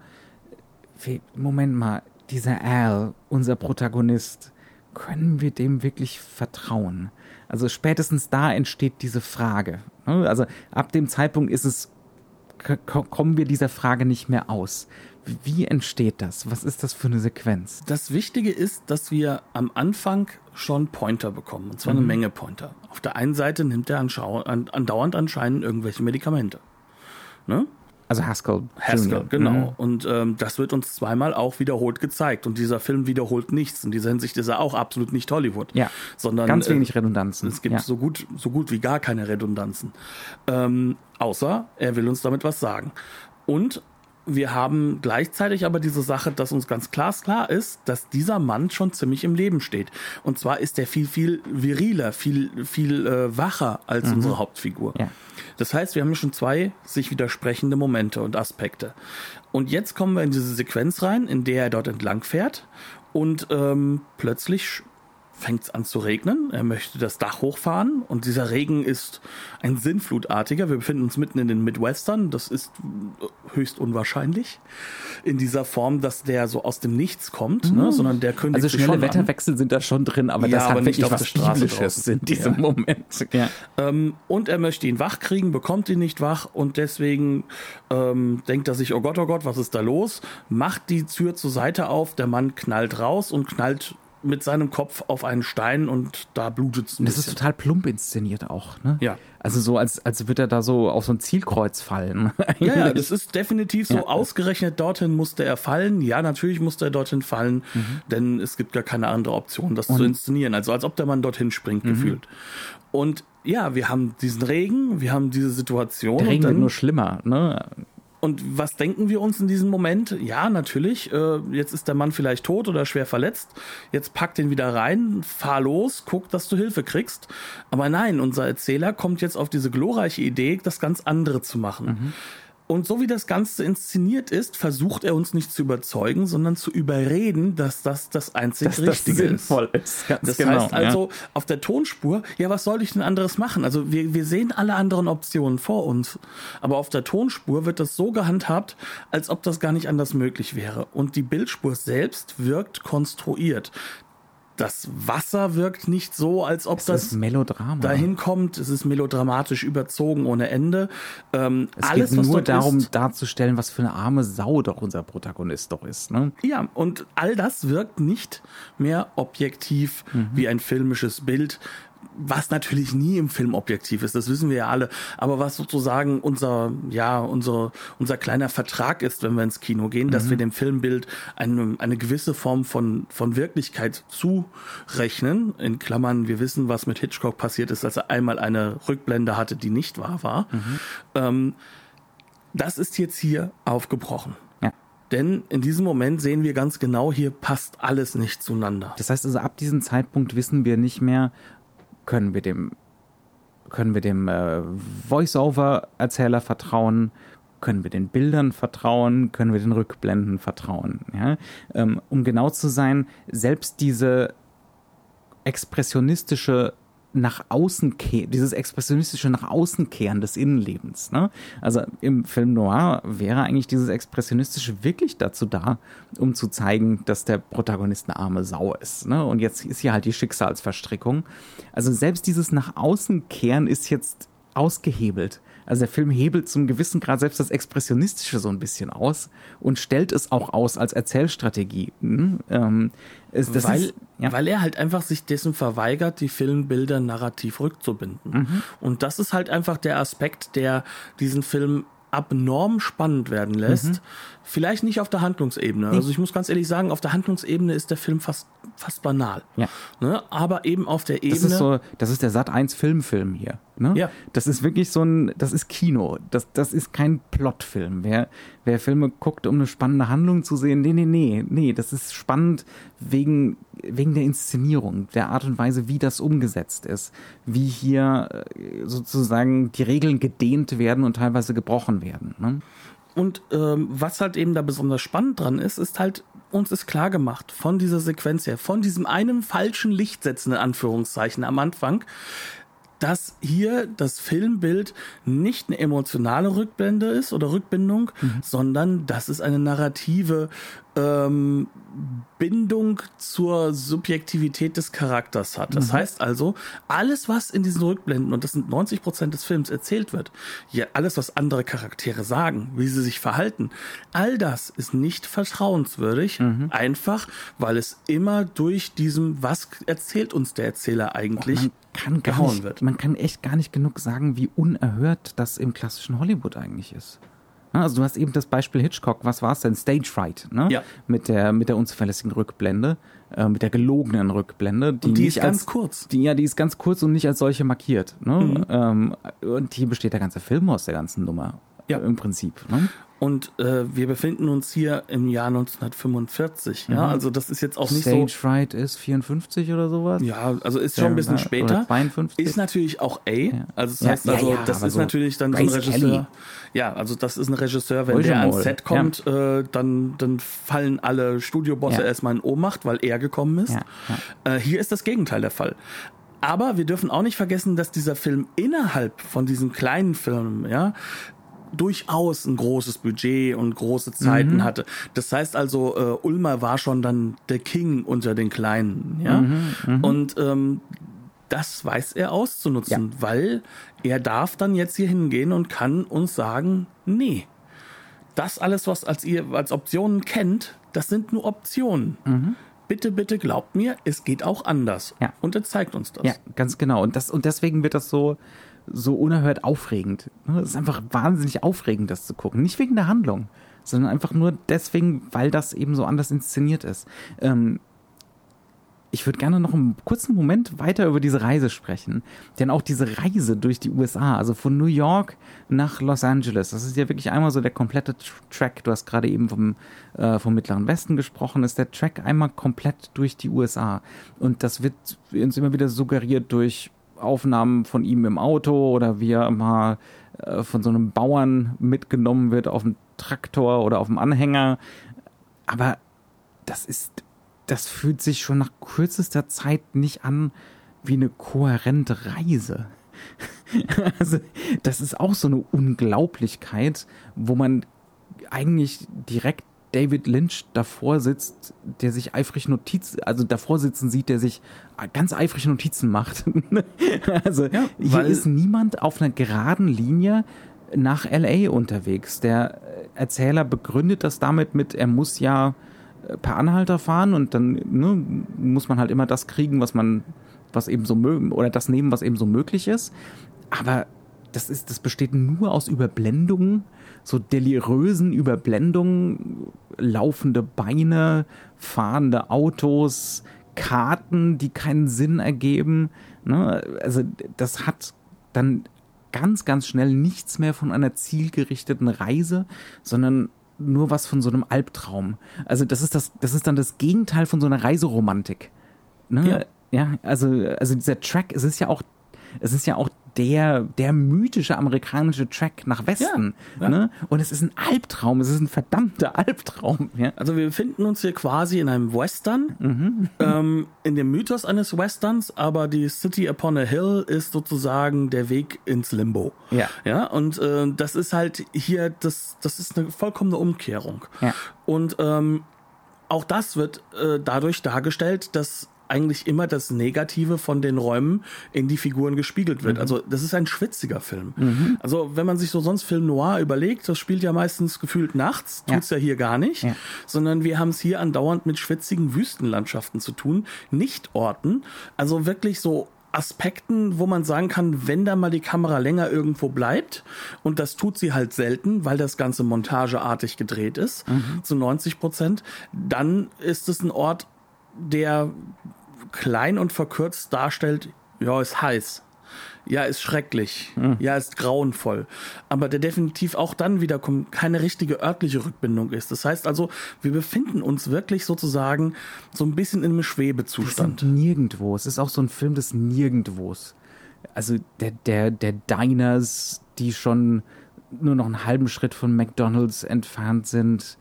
Moment mal, dieser Al, unser Protagonist, können wir dem wirklich vertrauen? Also spätestens da entsteht diese Frage. Ne? Also ab dem Zeitpunkt ist es kommen wir dieser Frage nicht mehr aus. Wie entsteht das? Was ist das für eine Sequenz? Das Wichtige ist, dass wir am Anfang schon Pointer bekommen, und zwar mhm. eine Menge Pointer. Auf der einen Seite nimmt er andauernd anscheinend irgendwelche Medikamente. Ne? Also Haskell. Haskell, genau. Mhm. Und ähm, das wird uns zweimal auch wiederholt gezeigt. Und dieser Film wiederholt nichts. In dieser Hinsicht ist er auch absolut nicht Hollywood. Ja. Sondern, ganz wenig äh, Redundanzen. Es gibt ja. so, gut, so gut wie gar keine Redundanzen. Ähm, außer er will uns damit was sagen. Und wir haben gleichzeitig aber diese Sache, dass uns ganz klar klar ist, dass dieser Mann schon ziemlich im Leben steht. Und zwar ist er viel, viel viriler, viel, viel äh, wacher als mhm. unsere Hauptfigur. Ja. Das heißt, wir haben schon zwei sich widersprechende Momente und Aspekte. Und jetzt kommen wir in diese Sequenz rein, in der er dort entlang fährt und ähm, plötzlich fängt es an zu regnen. Er möchte das Dach hochfahren und dieser Regen ist ein sinnflutartiger. Wir befinden uns mitten in den Midwestern. Das ist höchst unwahrscheinlich in dieser Form, dass der so aus dem Nichts kommt, mhm. ne? sondern der könnte Also schnelle Wetterwechsel an. sind da schon drin, aber ja, das aber hat wirklich was Biblisches in diesem ja. Moment. Ja. Ähm, und er möchte ihn wach kriegen, bekommt ihn nicht wach und deswegen ähm, denkt er sich, oh Gott, oh Gott, was ist da los? Macht die Tür zur Seite auf, der Mann knallt raus und knallt mit seinem Kopf auf einen Stein und da blutet es Das bisschen. ist total plump inszeniert auch, ne? Ja. Also so, als, als würde er da so auf so ein Zielkreuz fallen. ja, ja, das ist definitiv so ja. ausgerechnet dorthin musste er fallen. Ja, natürlich musste er dorthin fallen, mhm. denn es gibt gar keine andere Option, das und? zu inszenieren. Also als ob der Mann dorthin springt, mhm. gefühlt. Und ja, wir haben diesen Regen, wir haben diese Situation. Der Regen wird nur schlimmer, ne? Und was denken wir uns in diesem Moment? Ja, natürlich, äh, jetzt ist der Mann vielleicht tot oder schwer verletzt. Jetzt pack den wieder rein, fahr los, guck, dass du Hilfe kriegst. Aber nein, unser Erzähler kommt jetzt auf diese glorreiche Idee, das ganz andere zu machen. Mhm. Und so wie das Ganze inszeniert ist, versucht er uns nicht zu überzeugen, sondern zu überreden, dass das das einzig dass Richtige das sinnvoll ist. ist das genau, heißt also, ja. auf der Tonspur, ja, was soll ich denn anderes machen? Also wir, wir sehen alle anderen Optionen vor uns. Aber auf der Tonspur wird das so gehandhabt, als ob das gar nicht anders möglich wäre. Und die Bildspur selbst wirkt konstruiert das Wasser wirkt nicht so, als ob Es das ist Melodrama. dahin kommt. Es ist melodramatisch überzogen ohne Ende. Ähm, Es alles, geht nur darum, ist, darzustellen, was für eine arme Sau doch unser Protagonist doch ist. Ne? Ja, und all das wirkt nicht mehr objektiv wie ein filmisches Bild, was natürlich nie im Film objektiv ist, das wissen wir ja alle, aber was sozusagen unser, ja, unser, unser kleiner Vertrag ist, wenn wir ins Kino gehen, dass wir dem Filmbild eine, eine gewisse Form von, von Wirklichkeit zurechnen. In Klammern, wir wissen, was mit Hitchcock passiert ist, als er einmal eine Rückblende hatte, die nicht wahr war. Ähm, das ist jetzt hier aufgebrochen. Denn in diesem Moment sehen wir ganz genau, hier passt alles nicht zueinander. Das heißt also, ab diesem Zeitpunkt wissen wir nicht mehr, können wir dem, können wir dem äh, Voice-Over-Erzähler vertrauen, können wir den Bildern vertrauen, können wir den Rückblenden vertrauen. Ja? Ähm, um genau zu sein, selbst diese expressionistische nach außen dieses expressionistische nach außen kehren des Innenlebens. Ne? Also im Film Noir wäre eigentlich dieses expressionistische wirklich dazu da, um zu zeigen, dass der Protagonist eine arme Sau ist. Ne? Und jetzt ist hier halt die Schicksalsverstrickung. Also selbst dieses nach außen kehren ist jetzt ausgehebelt. Also der Film hebelt zum gewissen Grad selbst das Expressionistische so ein bisschen aus und stellt es auch aus als Erzählstrategie. Hm? Ähm, das weil, ist, ja. weil er halt einfach sich dessen verweigert, die Filmbilder narrativ rückzubinden. Mhm. Und das ist halt einfach der Aspekt, der diesen Film abnorm spannend werden lässt. Mhm. Vielleicht nicht auf der Handlungsebene. Also ich muss ganz ehrlich sagen, auf der Handlungsebene ist der Film fast, fast banal. Ja. Ne? Aber eben auf der Das Ebene. ist so, das ist der Sat 1 Filmfilm hier. Ne? Ja. Das ist wirklich so ein, das ist Kino. Das, das ist kein Plotfilm. Wer, wer Filme guckt, um eine spannende Handlung zu sehen, nee, nee, nee, nee, das ist spannend wegen, wegen der Inszenierung, der Art und Weise, wie das umgesetzt ist, wie hier äh, sozusagen die Regeln gedehnt werden und teilweise gebrochen werden. Ne? Und ähm, was halt eben da besonders spannend dran ist, ist halt, uns ist klar gemacht von dieser Sequenz her, von diesem einen falschen Lichtsetzen, in Anführungszeichen, am Anfang, dass hier das Filmbild nicht eine emotionale Rückblende ist oder Rückbindung, sondern dass es eine narrative ähm, Bindung zur Subjektivität des Charakters hat. Das heißt also, alles, was in diesen Rückblenden, und das sind 90 Prozent des Films, erzählt wird, ja, alles, was andere Charaktere sagen, wie sie sich verhalten, all das ist nicht vertrauenswürdig, einfach, weil es immer durch diesem, was erzählt uns der Erzähler eigentlich, Man kann, gehauen nicht, wird. man kann echt gar nicht genug sagen, wie unerhört das im klassischen Hollywood eigentlich ist. Ja, Also du hast eben das Beispiel Hitchcock, was war es denn? Stage Fright, ne? Ja. Mit der, mit der unzuverlässigen Rückblende, äh, mit der gelogenen Rückblende. Die, Und die ist ganz als, kurz. Die, ja, die ist ganz kurz und nicht als solche markiert. Ne? Ähm, und hier besteht der ganze Film aus der ganzen Nummer. Ja. Im Prinzip. Ne? Und äh, wir befinden uns hier im Jahr 1945. Ja, also das ist jetzt auch nicht Stage so. Fright ist 54 oder sowas. Ja, also ist schon ein bisschen Oder später. 52. Ist natürlich auch A. Also das Ja, heißt ja, also, ja, das ist so natürlich dann so ein Grace Regisseur. Kelly. Ja, also das ist ein Regisseur, wenn Roger der ans Set kommt, äh, dann, dann fallen alle Studiobosse Ja. erstmal in Ohnmacht, weil er gekommen ist. Ja, Äh, hier ist das Gegenteil der Fall. Aber wir dürfen auch nicht vergessen, dass dieser Film innerhalb von diesen kleinen Filmen, ja, durchaus ein großes Budget und große Zeiten Mhm. hatte. Das heißt also, äh, Ulmer war schon dann der King unter den Kleinen, ja. Mhm, Und ähm, das weiß er auszunutzen, weil er darf dann jetzt hier hingehen und kann uns sagen, nee, das alles, was als ihr als Optionen kennt, das sind nur Optionen. Bitte, bitte glaubt mir, es geht auch anders. Ja. Und er zeigt uns das. Ja, ganz genau. Und, das, und deswegen wird das so, so unerhört aufregend. Ne? Es ist einfach wahnsinnig aufregend, das zu gucken. Nicht wegen der Handlung, sondern einfach nur deswegen, weil das eben so anders inszeniert ist. Ähm, ich würde gerne noch einen kurzen Moment weiter über diese Reise sprechen. Denn auch diese Reise durch die USA, also von New York nach Los Angeles, das ist ja wirklich einmal so der komplette Tr- Track. Du hast gerade eben vom, äh, vom Mittleren Westen gesprochen, ist der Track einmal komplett durch die USA. Und das wird uns immer wieder suggeriert durch Aufnahmen von ihm im Auto oder wie er mal äh, von so einem Bauern mitgenommen wird auf dem Traktor oder auf dem Anhänger. Aber das ist, das fühlt sich schon nach kürzester Zeit nicht an wie eine kohärente Reise. also, das ist auch so eine Unglaublichkeit, wo man eigentlich direkt David Lynch davor sitzt, der sich eifrig Notizen, also davor sitzen sieht, der sich ganz eifrig Notizen macht. also ja, hier ist niemand auf einer geraden Linie nach LA unterwegs. Der Erzähler begründet das damit mit, er muss ja äh, per Anhalter fahren und dann ne, muss man halt immer das kriegen, was man, was eben so mögen oder das nehmen, was eben so möglich ist. Aber das ist, das besteht nur aus Überblendungen, so delirösen Überblendungen, laufende Beine, fahrende Autos, Karten, die keinen Sinn ergeben. Ne? Also das hat dann ganz, ganz schnell nichts mehr von einer zielgerichteten Reise, sondern nur was von so einem Albtraum. Also das ist das, das ist dann das Gegenteil von so einer Reiseromantik. Ne? Ja. ja, also, also dieser Track, es ist ja auch, es ist ja auch der, der mythische amerikanische Track nach Westen. Ja, ja. Ne? Und es ist ein Albtraum, es ist ein verdammter Albtraum. Ja? Also wir befinden uns hier quasi in einem Western, mhm. ähm, in dem Mythos eines Westerns, aber die City upon a Hill ist sozusagen der Weg ins Limbo. Ja. Ja, und äh, das ist halt hier, das, das ist eine vollkommene Umkehrung. Ja. Und ähm, auch das wird äh, dadurch dargestellt, dass eigentlich immer das Negative von den Räumen in die Figuren gespiegelt wird. Mhm. Also das ist ein schwitziger Film. Mhm. Also wenn man sich so sonst Film Noir überlegt, das spielt ja meistens gefühlt nachts, tut's ja, ja hier gar nicht, ja. sondern wir haben es hier andauernd mit schwitzigen Wüstenlandschaften zu tun, nicht Orten. Also wirklich so Aspekten, wo man sagen kann, wenn da mal die Kamera länger irgendwo bleibt, und das tut sie halt selten, weil das Ganze montageartig gedreht ist, mhm. zu 90 Prozent, dann ist es ein Ort, der klein und verkürzt darstellt, ja, ist heiß. Ja, ist schrecklich. Hm. Ja, ist grauenvoll. Aber der definitiv auch dann wiederum keine richtige örtliche Rückbindung ist. Das heißt also, wir befinden uns wirklich sozusagen so ein bisschen in einem Schwebezustand. nirgendwo. Es ist auch so ein Film des Nirgendwos. Also der, der, der Diners, die schon nur noch einen halben Schritt von McDonalds entfernt sind.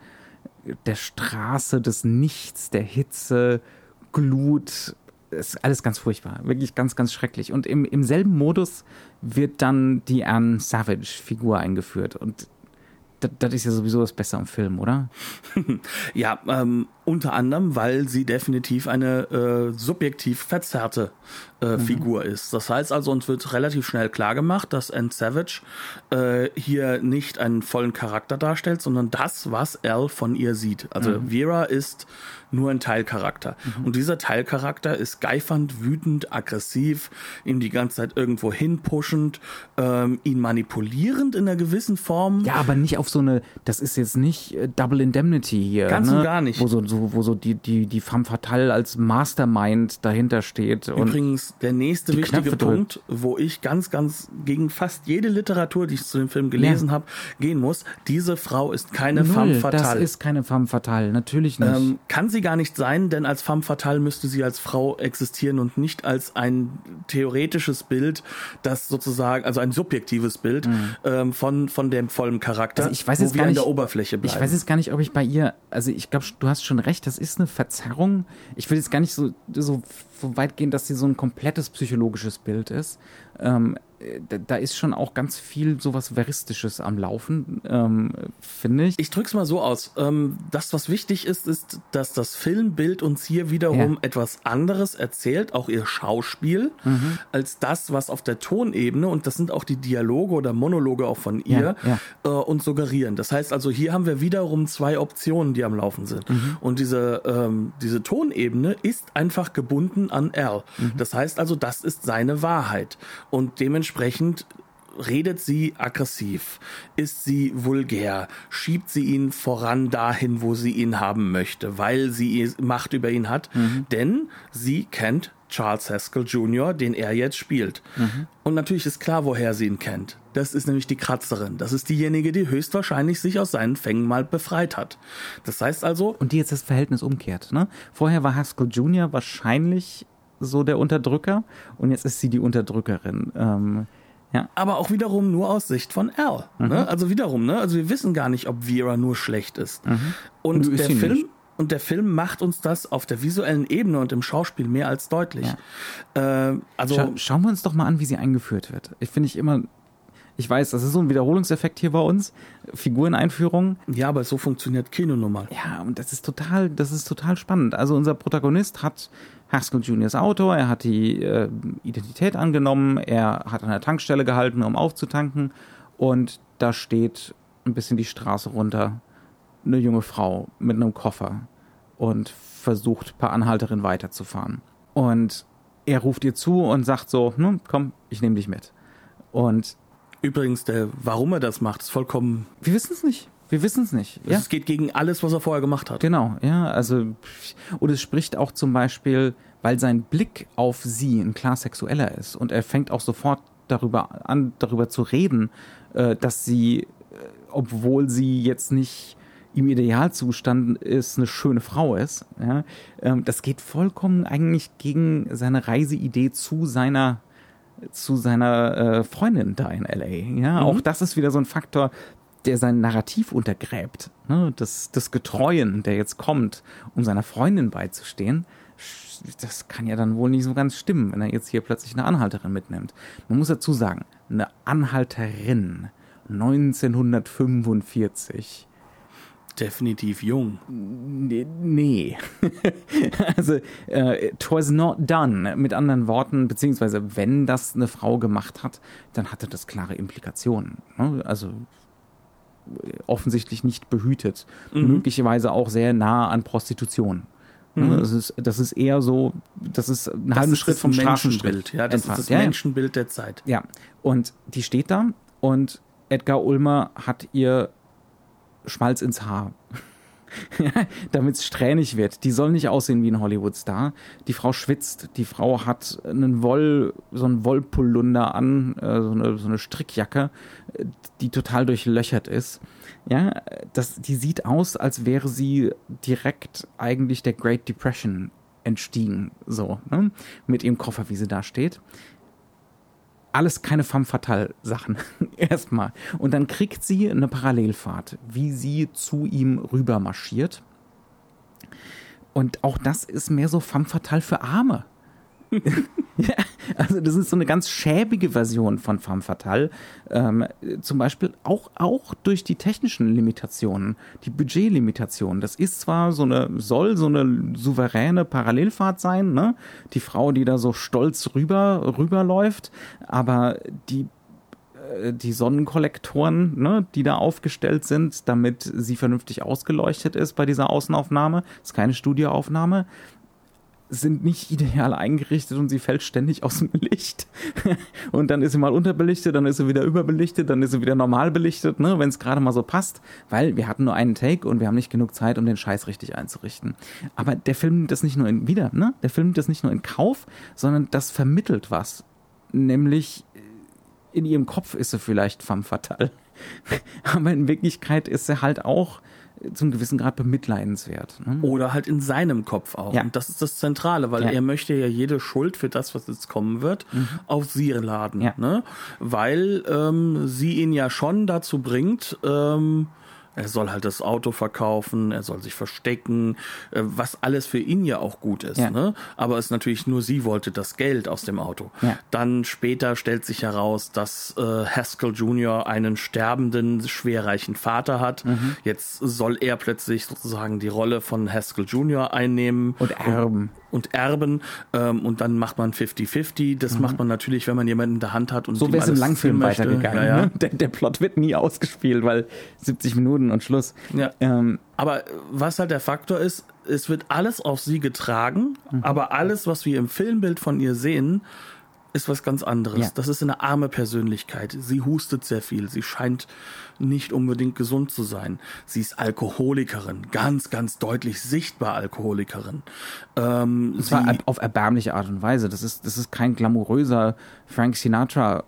Der Straße des Nichts, der Hitze, Glut, ist alles ganz furchtbar, wirklich ganz, ganz schrecklich. Und im, im selben Modus wird dann die Anne Savage-Figur eingeführt. Und das, das ist ja sowieso das Beste am Film, oder? ja, ähm, unter anderem, weil sie definitiv eine äh, subjektiv verzerrte äh, mhm. Figur ist. Das heißt also, uns wird relativ schnell klar gemacht, dass Anne Savage äh, hier nicht einen vollen Charakter darstellt, sondern das, was Al von ihr sieht. Also mhm. Vera ist nur ein Teilcharakter. Mhm. Und dieser Teilcharakter ist geifernd, wütend, aggressiv, ihm die ganze Zeit irgendwo hinpushend, ähm, ihn manipulierend in einer gewissen Form. Ja, aber nicht auf so eine, das ist jetzt nicht äh, Double Indemnity hier. Ganz ne? und gar nicht. Wo so, so, wo so die, die, die Femme Fatale als Mastermind dahinter steht. Übrigens, der nächste wichtige Punkt, wo ich ganz, ganz gegen fast jede Literatur, die ich zu dem Film gelesen ja. habe, gehen muss, diese Frau ist keine Null, Femme Fatale. Das ist keine Femme Fatale, natürlich nicht. Ähm, kann sie gar nicht sein, denn als Femme Fatale müsste sie als Frau existieren und nicht als ein theoretisches Bild, das sozusagen, also ein subjektives Bild mhm. ähm, von, von dem vollen Charakter, also ich weiß jetzt gar nicht, der Oberfläche bleiben. Ich weiß jetzt gar nicht, ob ich bei ihr, also ich glaube, du hast schon recht, das ist eine Verzerrung. Ich will jetzt gar nicht so, so weit gehen, dass sie so ein komplettes psychologisches Bild ist. Ähm, da ist schon auch ganz viel sowas Veristisches am Laufen, ähm, finde ich. Ich drück's mal so aus. Ähm, das, was wichtig ist, ist, dass das Filmbild uns hier wiederum ja. etwas anderes erzählt, auch ihr Schauspiel, mhm. als das, was auf der Tonebene, und das sind auch die Dialoge oder Monologe auch von ihr, ja, ja. Äh, uns suggerieren. Das heißt also, hier haben wir wiederum zwei Optionen, die am Laufen sind. Mhm. Und diese, ähm, diese Tonebene ist einfach gebunden an R. Mhm. Das heißt also, das ist seine Wahrheit. Und dementsprechend redet sie aggressiv, ist sie vulgär, schiebt sie ihn voran dahin, wo sie ihn haben möchte, weil sie Macht über ihn hat, mhm. denn sie kennt Charles Haskell Jr., den er jetzt spielt. Mhm. Und natürlich ist klar, woher sie ihn kennt. Das ist nämlich die Kratzerin. Das ist diejenige, die höchstwahrscheinlich sich aus seinen Fängen mal befreit hat. Das heißt also. Und die jetzt das Verhältnis umkehrt, ne? Vorher war Haskell Jr. wahrscheinlich so der Unterdrücker und jetzt ist sie die Unterdrückerin. Ähm, ja. Aber auch wiederum nur aus Sicht von Al. Ne? Mhm. Ne? Also wiederum, ne? Also wir wissen gar nicht, ob Vera nur schlecht ist. Mhm. Und, und der Film. Nicht. Und der Film macht uns das auf der visuellen Ebene und im Schauspiel mehr als deutlich. Ja. Äh, also Scha schauen wir uns doch mal an, wie sie eingeführt wird. Ich finde ich immer Ich weiß, das ist so ein Wiederholungseffekt hier bei uns. Figureneinführung. Ja, aber so funktioniert Kino nun mal. Ja, und das ist total, das ist total spannend. Also unser Protagonist hat Haskell Juniors Auto, er hat die äh, Identität angenommen, er hat an der Tankstelle gehalten, um aufzutanken und da steht ein bisschen die Straße runter eine junge Frau mit einem Koffer und versucht per Anhalterin weiterzufahren. Und er ruft ihr zu und sagt so, hm, komm, ich nehme dich mit. Und Übrigens, der, warum er das macht, ist vollkommen. wir wissen es nicht. Wir wissen es nicht. Ja. Es geht gegen alles, was er vorher gemacht hat. Genau, ja, also und es spricht auch zum Beispiel, weil sein Blick auf sie ein klar sexueller ist und er fängt auch sofort darüber an, darüber zu reden, äh, dass sie, äh, obwohl sie jetzt nicht im Idealzustand ist, eine schöne Frau ist. Ja, ähm, das geht vollkommen eigentlich gegen seine Reiseidee zu seiner zu seiner äh, Freundin da in LA. Ja, auch das ist wieder so ein Faktor, der sein Narrativ untergräbt. Ne? Das, das Getreuen, der jetzt kommt, um seiner Freundin beizustehen, das kann ja dann wohl nicht so ganz stimmen, wenn er jetzt hier plötzlich eine Anhalterin mitnimmt. Man muss dazu sagen, eine Anhalterin 1945. Definitiv jung. Nee. nee. also, äh, it was not done. Mit anderen Worten, beziehungsweise, wenn das eine Frau gemacht hat, dann hatte das klare Implikationen. Ne? Also, offensichtlich nicht behütet. Möglicherweise auch sehr nah an Prostitution. Ne? Das, ist, das ist eher so, das ist einen halben Schritt vom Menschenbild. Ja, das entfernt. ist das ja. Menschenbild der Zeit. Ja, und die steht da und Edgar Ulmer hat ihr Schmalz ins Haar. Damit es strähnig wird. Die soll nicht aussehen wie ein Hollywood-Star. Die Frau schwitzt. Die Frau hat einen Woll, so einen Wollpolunder an, äh, so, eine, so eine Strickjacke, die total durchlöchert ist. Ja, das, die sieht aus, als wäre sie direkt eigentlich der Great Depression entstiegen, so, ne? Mit ihrem Koffer, wie sie da steht alles keine femme fatale Sachen. Erstmal. Und dann kriegt sie eine Parallelfahrt, wie sie zu ihm rüber marschiert. Und auch das ist mehr so femme fatale für Arme. ja, also das ist so eine ganz schäbige Version von femme fatale. Ähm, zum Beispiel auch, auch durch die technischen Limitationen, die Budgetlimitationen. Das ist zwar so eine, soll so eine souveräne Parallelfahrt sein, ne? Die Frau, die da so stolz rüber, rüberläuft, aber die äh, die Sonnenkollektoren, ne, die da aufgestellt sind, damit sie vernünftig ausgeleuchtet ist bei dieser Außenaufnahme, ist keine Studioaufnahme, sind nicht ideal eingerichtet und sie fällt ständig aus dem Licht. Und dann ist sie mal unterbelichtet, dann ist sie wieder überbelichtet, dann ist sie wieder normal belichtet, ne, wenn es gerade mal so passt, weil wir hatten nur einen Take und wir haben nicht genug Zeit, um den Scheiß richtig einzurichten. Aber der Film nimmt das nicht nur in, wieder, ne, der Film nimmt das nicht nur in Kauf, sondern das vermittelt was. Nämlich in ihrem Kopf ist sie vielleicht femme fatale. Aber in Wirklichkeit ist sie halt auch zum gewissen Grad bemitleidenswert. Ne? Oder halt in seinem Kopf auch. Ja. Und das ist das Zentrale, weil Ja. Mhm. er möchte ja jede Schuld für das, was jetzt kommen wird, auf sie laden. Ja. Ne? Weil ähm, sie ihn ja schon dazu bringt, ähm, er soll halt das Auto verkaufen, er soll sich verstecken, äh, was alles für ihn ja auch gut ist. Ja. Ne? Aber es ist natürlich nur sie wollte das Geld aus dem Auto. Ja. Dann später stellt sich heraus, dass äh, Haskell Jr. einen sterbenden, schwerreichen Vater hat. Mhm. Jetzt soll er plötzlich sozusagen die Rolle von Haskell Jr. einnehmen Und erben. und erben. Ähm, und dann macht man 50-50. Das macht man natürlich, wenn man jemanden in der Hand hat und Mhm. So wäre es im Langfilm weitergegangen. Ja. Ne? Der, der Plot wird nie ausgespielt, weil 70 Minuten und Schluss. Ja. Ähm, Aber was halt der Faktor ist, es wird alles auf sie getragen, Mhm. aber alles, was wir im Filmbild von ihr sehen, ist was ganz anderes. Ja. Das ist eine arme Persönlichkeit. Sie hustet sehr viel. Sie scheint nicht unbedingt gesund zu sein. Sie ist Alkoholikerin, ganz, ganz deutlich sichtbar Alkoholikerin. Ähm, und zwar auf erbärmliche Art und Weise. Das ist, das ist kein glamouröser Frank Sinatra.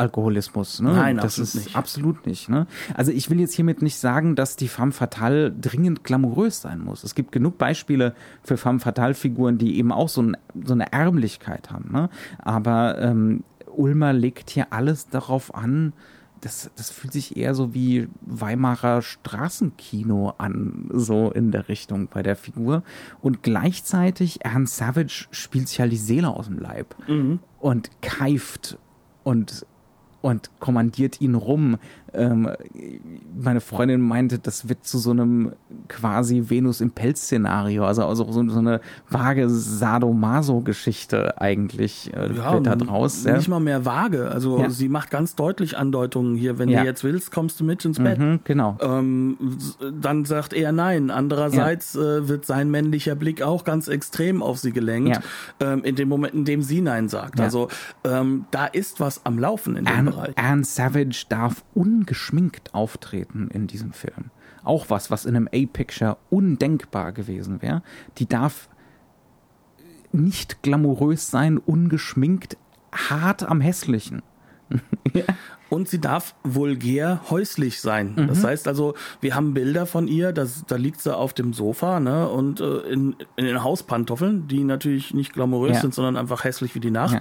Alkoholismus, ne? Nein, das absolut ist nicht. absolut nicht. Ne? Also ich will jetzt hiermit nicht sagen, dass die femme fatale dringend glamourös sein muss. Es gibt genug Beispiele für femme fatale Figuren, die eben auch so, ein, so eine Ärmlichkeit haben. Ne? Aber ähm, Ulmer legt hier alles darauf an, das, das fühlt sich eher so wie Weimarer Straßenkino an, so in der Richtung bei der Figur. Und gleichzeitig, Ernst Savage spielt sich halt die Seele aus dem Leib und keift und und kommandiert ihn rum. Ähm, meine Freundin meinte, das wird zu so einem quasi Venus im Pelz-Szenario, also, also so, so eine vage Sadomaso-Geschichte eigentlich äh, ja, da draus. Nicht ja. mal mehr vage, also ja. sie macht ganz deutlich Andeutungen hier, wenn du jetzt willst, kommst du mit ins Bett. Mhm, genau. Ähm, dann sagt er nein. Andererseits äh, wird sein männlicher Blick auch ganz extrem auf sie gelenkt, ähm, in dem Moment, in dem sie nein sagt. Also ähm, da ist was am Laufen in dem Anne, Bereich. Anne Savage darf ungeschminkt auftreten in diesem Film. Auch was, was in einem A-Picture undenkbar gewesen wäre. Die darf nicht glamourös sein, ungeschminkt, hart am hässlichen. ja und sie darf vulgär häuslich sein. Mhm. Das heißt also, wir haben Bilder von ihr, das, da liegt sie auf dem Sofa ne, und äh, in, in den Hauspantoffeln, die natürlich nicht glamourös ja. sind, sondern einfach hässlich wie die Nacht. Ja.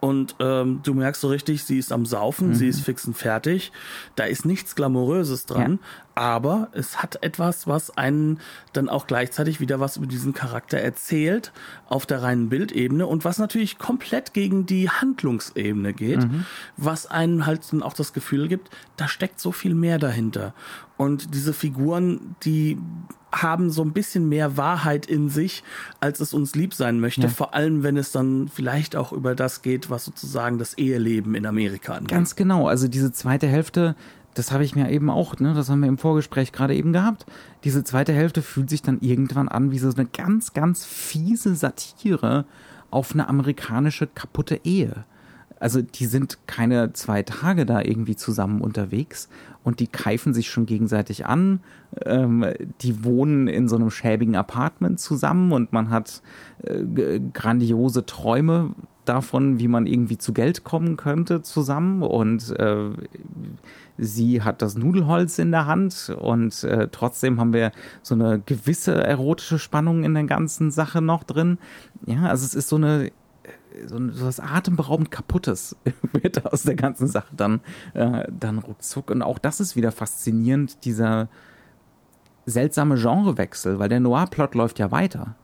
Und ähm, du merkst so richtig, sie ist am Saufen, mhm. sie ist fix und fertig. Da ist nichts Glamouröses dran, ja. Aber es hat etwas, was einen dann auch gleichzeitig wieder was über diesen Charakter erzählt auf der reinen Bildebene und was natürlich komplett gegen die Handlungsebene geht, mhm. was einen halt so auch das Gefühl gibt, da steckt so viel mehr dahinter. Und diese Figuren, die haben so ein bisschen mehr Wahrheit in sich, als es uns lieb sein möchte. Ja. Vor allem, wenn es dann vielleicht auch über das geht, was sozusagen das Eheleben in Amerika angeht. Ganz genau. Also diese zweite Hälfte, das habe ich mir eben auch, ne, das haben wir im Vorgespräch gerade eben gehabt. Diese zweite Hälfte fühlt sich dann irgendwann an wie so eine ganz, ganz fiese Satire auf eine amerikanische kaputte Ehe also die sind keine zwei Tage da irgendwie zusammen unterwegs und die keifen sich schon gegenseitig an. Ähm, die wohnen in so einem schäbigen Apartment zusammen und man hat äh, grandiose Träume davon, wie man irgendwie zu Geld kommen könnte zusammen und äh, sie hat das Nudelholz in der Hand und äh, trotzdem haben wir so eine gewisse erotische Spannung in der ganzen Sache noch drin. Ja, also es ist so eine so, so was atemberaubend kaputtes wird aus der ganzen Sache dann, äh, dann ruckzuck. Und auch das ist wieder faszinierend, dieser seltsame Genrewechsel, weil der Noir-Plot läuft ja weiter.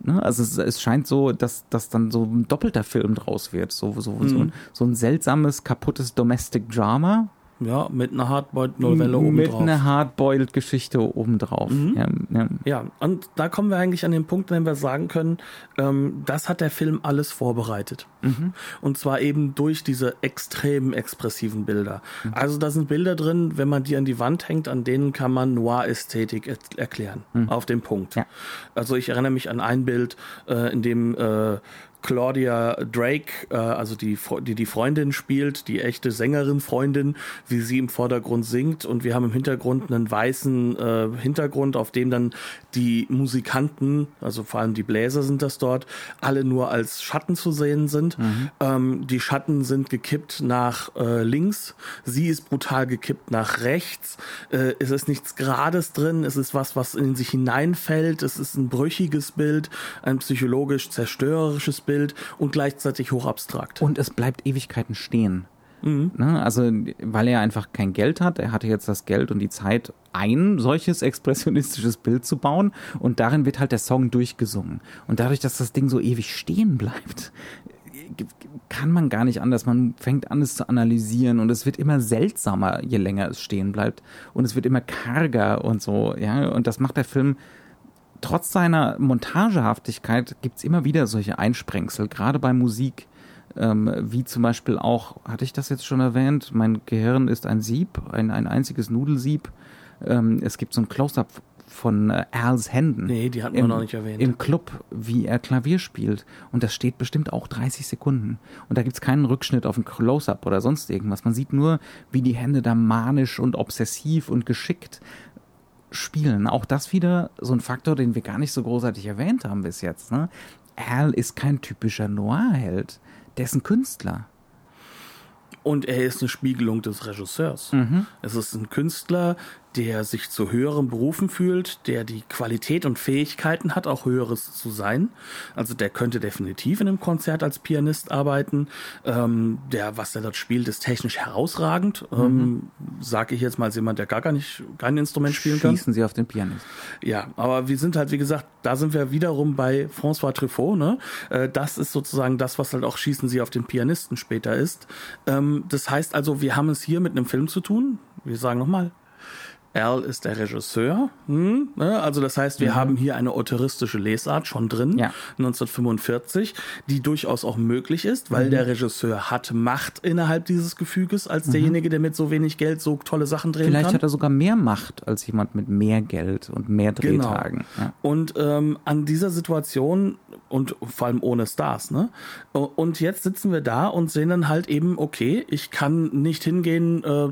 Ne? Also es, es, scheint so, dass, dass dann so ein doppelter Film draus wird. So, so, mhm. so, ein, so ein seltsames, kaputtes Domestic Drama, ja, mit einer Hardboiled-Novelle obendrauf. Mit einer Hardboiled-Geschichte obendrauf. Mhm. Ja, ja. ja, und da kommen wir eigentlich an den Punkt, wenn wir sagen können, ähm, das hat der Film alles vorbereitet. Mhm. Und zwar eben durch diese extrem expressiven Bilder. Mhm. Also da sind Bilder drin, wenn man die an die Wand hängt, an denen kann man Noir-Ästhetik erklären. Mhm. Auf dem Punkt. Ja. Also ich erinnere mich an ein Bild, äh, in dem äh, Claudia Drake, äh, also die, die die Freundin spielt, die echte Sängerin-Freundin, wie sie im Vordergrund singt und wir haben im Hintergrund einen weißen äh, Hintergrund, auf dem dann die Musikanten, also vor allem die Bläser sind das dort, alle nur als Schatten zu sehen sind. Mhm. Ähm, die Schatten sind gekippt nach äh, links, sie ist brutal gekippt nach rechts. Äh, es ist nichts Gerades drin, es ist was, was in sich hineinfällt, es ist ein brüchiges Bild, ein psychologisch zerstörerisches Bild Bild und gleichzeitig hochabstrakt. Und es bleibt Ewigkeiten stehen. Mhm. Ne? Also, weil er einfach kein Geld hat, er hatte jetzt das Geld und die Zeit, ein solches expressionistisches Bild zu bauen und darin wird halt der Song durchgesungen. Und dadurch, dass das Ding so ewig stehen bleibt, kann man gar nicht anders. Man fängt an, es zu analysieren und es wird immer seltsamer, je länger es stehen bleibt. Und es wird immer karger und so, ja. Und das macht der Film trotz seiner Montagehaftigkeit gibt es immer wieder solche Einsprengsel, gerade bei Musik. Ähm, wie zum Beispiel auch, hatte ich das jetzt schon erwähnt, mein Gehirn ist ein Sieb, ein, ein einziges Nudelsieb. Ähm, es gibt so ein Close-up von äh, Als Händen. Nee, die hatten wir noch nicht erwähnt. Im Club, wie er Klavier spielt. Und das steht bestimmt auch 30 Sekunden. Und da gibt es keinen Rückschnitt auf ein Close-up oder sonst irgendwas. Man sieht nur, wie die Hände da manisch und obsessiv und geschickt spielen. Auch das wieder so ein Faktor, den wir gar nicht so großartig erwähnt haben bis jetzt. Ne? Al ist kein typischer Noir-Held. Der ist ein Künstler. Und er ist eine Spiegelung des Regisseurs. Mhm. Es ist ein Künstler, der sich zu höheren Berufen fühlt, der die Qualität und Fähigkeiten hat, auch höheres zu sein. Also der könnte definitiv in einem Konzert als Pianist arbeiten. Ähm, der, was er dort spielt, ist technisch herausragend. Mhm. Ähm, Sage ich jetzt mal als jemand, der gar, gar nicht kein Instrument spielen Schießen kann. Schießen Sie auf den Pianist. Ja, aber wir sind halt, wie gesagt, da sind wir wiederum bei François Truffaut. Ne? Äh, das ist sozusagen das, was halt auch Schießen Sie auf den Pianisten später ist. Ähm, das heißt also, wir haben es hier mit einem Film zu tun. Wir sagen nochmal, Al ist der Regisseur. Hm, ne? Also das heißt, wir mhm. haben hier eine autoristische Lesart schon drin, ja. 1945, die durchaus auch möglich ist, weil mhm. der Regisseur hat Macht innerhalb dieses Gefüges als mhm. derjenige, der mit so wenig Geld so tolle Sachen drehen Vielleicht kann. Vielleicht hat er sogar mehr Macht als jemand mit mehr Geld und mehr genau. Drehtagen. Genau. Ja. Und ähm, an dieser Situation und vor allem ohne Stars, ne? Und jetzt sitzen wir da und sehen dann halt eben, okay, ich kann nicht hingehen, äh,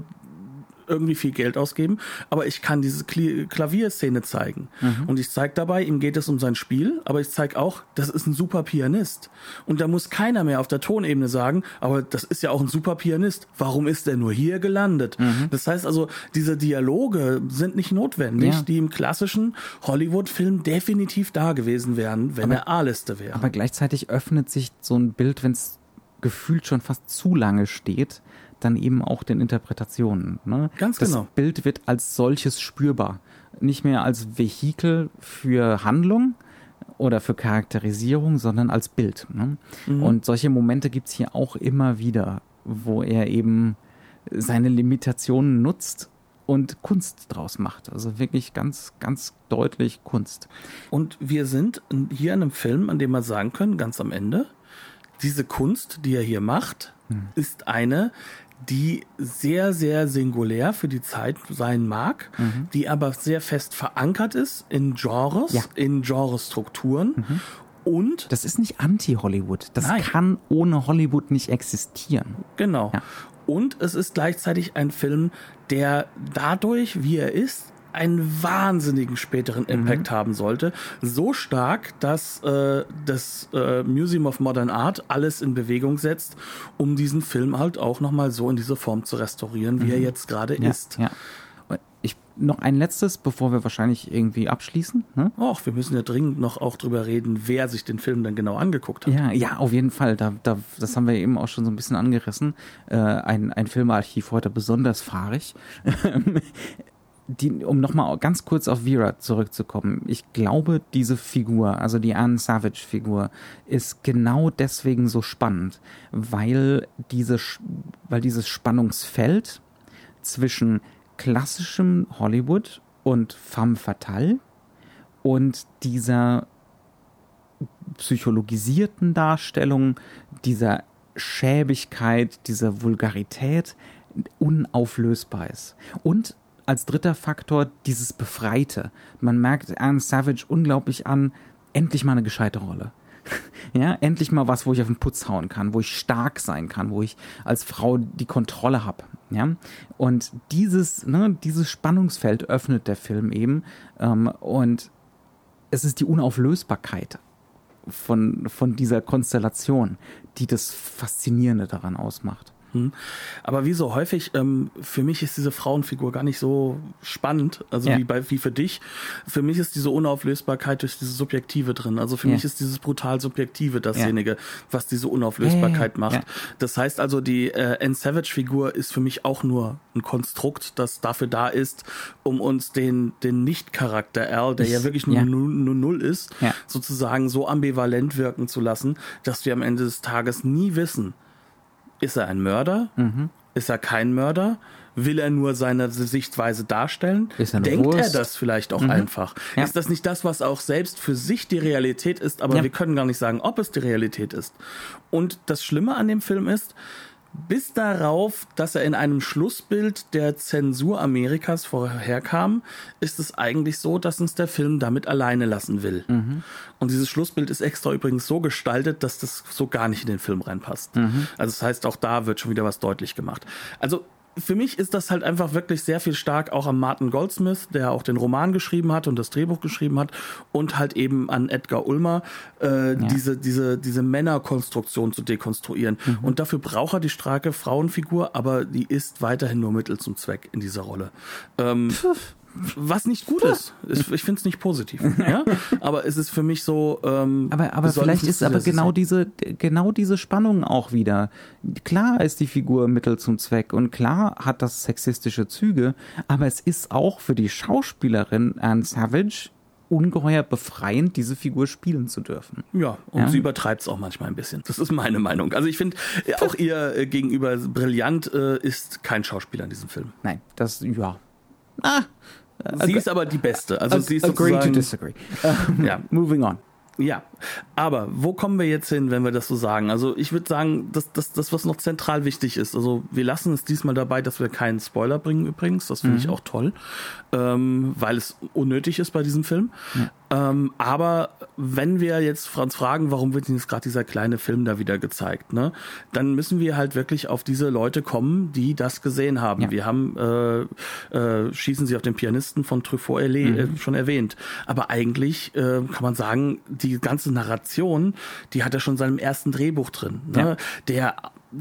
irgendwie viel Geld ausgeben, aber ich kann diese Klavierszene zeigen. Mhm. Und ich zeige dabei, ihm geht es um sein Spiel, aber ich zeige auch, das ist ein super Pianist. Und da muss keiner mehr auf der Tonebene sagen, aber das ist ja auch ein super Pianist. Warum ist der nur hier gelandet? Mhm. Das heißt also, diese Dialoge sind nicht notwendig, ja. die im klassischen Hollywood-Film definitiv da gewesen wären, wenn aber, er A-Liste wäre. Aber gleichzeitig öffnet sich so ein Bild, wenn es gefühlt schon fast zu lange steht, dann eben auch den Interpretationen. Ne? Ganz das genau. Das Bild wird als solches spürbar. Nicht mehr als Vehikel für Handlung oder für Charakterisierung, sondern als Bild. Ne? Mhm. Und solche Momente gibt's hier auch immer wieder, wo er eben seine Limitationen nutzt und Kunst draus macht. Also wirklich ganz, ganz deutlich Kunst. Und wir sind hier in einem Film, an dem wir sagen können, ganz am Ende, diese Kunst, die er hier macht, hm. ist eine, die sehr, sehr singulär für die Zeit sein mag, mhm. die aber sehr fest verankert ist in Genres, ja. in Genrestrukturen. Mhm. Und das ist nicht Anti-Hollywood. Das Nein. kann ohne Hollywood nicht existieren. Genau. Ja. Und es ist gleichzeitig ein Film, der dadurch, wie er ist, einen wahnsinnigen späteren mhm. Impact mhm. haben sollte. So stark, dass äh, das äh, Museum of Modern Art alles in Bewegung setzt, um diesen Film halt auch nochmal so in diese Form zu restaurieren, wie mhm. er jetzt gerade ja, ist. Ja. Ich, noch ein letztes, bevor wir wahrscheinlich irgendwie abschließen. Hm? Och, wir müssen ja dringend noch auch drüber reden, wer sich den Film dann genau angeguckt hat. Ja, ja, auf jeden Fall. Da, da, das haben wir eben auch schon so ein bisschen angerissen. Äh, ein, ein Filmarchiv heute besonders fahrig. Die, um nochmal ganz kurz auf Vera zurückzukommen, ich glaube, diese Figur, also die Anne Savage-Figur, ist genau deswegen so spannend, weil, diese, weil dieses Spannungsfeld zwischen klassischem Hollywood und femme fatale und dieser psychologisierten Darstellung, dieser Schäbigkeit, dieser Vulgarität unauflösbar ist. Und als dritter Faktor dieses Befreite. Man merkt Anne Savage unglaublich an, endlich mal eine gescheite Rolle. ja, endlich mal was, wo ich auf den Putz hauen kann, wo ich stark sein kann, wo ich als Frau die Kontrolle habe. Ja, und dieses, ne, dieses Spannungsfeld öffnet der Film eben ähm, und es ist die Unauflösbarkeit von, von dieser Konstellation, die das Faszinierende daran ausmacht. Hm. Aber wie so häufig, ähm, für mich ist diese Frauenfigur gar nicht so spannend, also ja. wie, bei, wie für dich. Für mich ist diese Unauflösbarkeit durch diese Subjektive drin. Also für ja. mich ist dieses brutal Subjektive dasjenige, ja. was diese Unauflösbarkeit macht. Das heißt also, die äh, Anne Savage-Figur ist für mich auch nur ein Konstrukt, das dafür da ist, um uns den, den Nicht-Charakter Al, der ich, ja wirklich nur, nur, nur Null ist, sozusagen so ambivalent wirken zu lassen, dass wir am Ende des Tages nie wissen, ist er ein Mörder? Mhm. Ist er kein Mörder? Will er nur seine Sichtweise darstellen? Denkt Wurst? er das vielleicht auch mhm. einfach? Ja. Ist das nicht das, was auch selbst für sich die Realität ist, aber ja. wir können gar nicht sagen, ob es die Realität ist? Und das Schlimme an dem Film ist, bis darauf, dass er in einem Schlussbild der Zensur Amerikas vorherkam, ist es eigentlich so, dass uns der Film damit alleine lassen will. Mhm. Und dieses Schlussbild ist extra übrigens so gestaltet, dass das so gar nicht in den Film reinpasst. Mhm. Also das heißt, auch da wird schon wieder was deutlich gemacht. Also für mich ist das halt einfach wirklich sehr viel stark auch an Martin Goldsmith, der auch den Roman geschrieben hat und das Drehbuch geschrieben hat und halt eben an Edgar Ulmer, äh, ja. diese, diese, diese Männerkonstruktion zu dekonstruieren. Mhm. Und dafür braucht er die starke Frauenfigur, aber die ist weiterhin nur Mittel zum Zweck in dieser Rolle. Ähm, was nicht gut ist. Ich, finde es nicht positiv. ja? Aber es ist für mich so. Ähm, aber aber vielleicht ist aber genau diese, genau diese Spannung auch wieder. Klar ist die Figur Mittel zum Zweck und klar hat das sexistische Züge, aber es ist auch für die Schauspielerin Anne Savage ungeheuer befreiend, diese Figur spielen zu dürfen. Ja, und ja? sie übertreibt es auch manchmal ein bisschen. Das ist meine Meinung. Also ich finde, auch ihr äh, gegenüber brillant äh, ist kein Schauspieler in diesem Film. Nein, das, ja. Ah, Sie ist aber die beste. Also sie ist agree to disagree. Um, ja. Moving on. Ja, aber wo kommen wir jetzt hin, wenn wir das so sagen? Also ich würde sagen, dass das, das, was noch zentral wichtig ist, also wir lassen es diesmal dabei, dass wir keinen Spoiler bringen übrigens, das finde mhm. ich auch toll, ähm, weil es unnötig ist bei diesem Film. Ja. Ähm, aber wenn wir jetzt Franz fragen, warum wird jetzt gerade dieser kleine Film da wieder gezeigt, ne, dann müssen wir halt wirklich auf diese Leute kommen, die das gesehen haben. Ja. Wir haben äh, äh, Schießen Sie auf den Pianisten von Truffaut mhm. äh, schon erwähnt. Aber eigentlich äh, kann man sagen, die ganze Narration, die hat er schon in seinem ersten Drehbuch drin. Ne? Ja. Der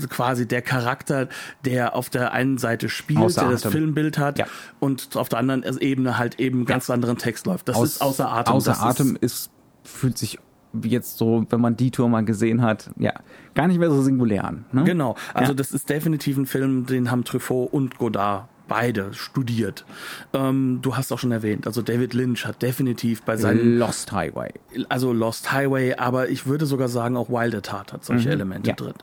quasi der Charakter, der auf der einen Seite spielt, außer der das Atem. Filmbild hat ja. und auf der anderen Ebene halt eben ganz ja. anderen Text läuft. Das Aus, ist außer Atem. Außer das Atem ist, ist, fühlt sich jetzt so, wenn man die Tour mal gesehen hat, ja, gar nicht mehr so singulär an. Ne? Genau, also ja. das ist definitiv ein Film, den haben Truffaut und Godard beide studiert. Ähm, du hast auch schon erwähnt, also David Lynch hat definitiv bei seinem Lost Highway. Also Lost Highway, aber ich würde sogar sagen, auch Wild at Heart hat solche mhm, Elemente ja. drin.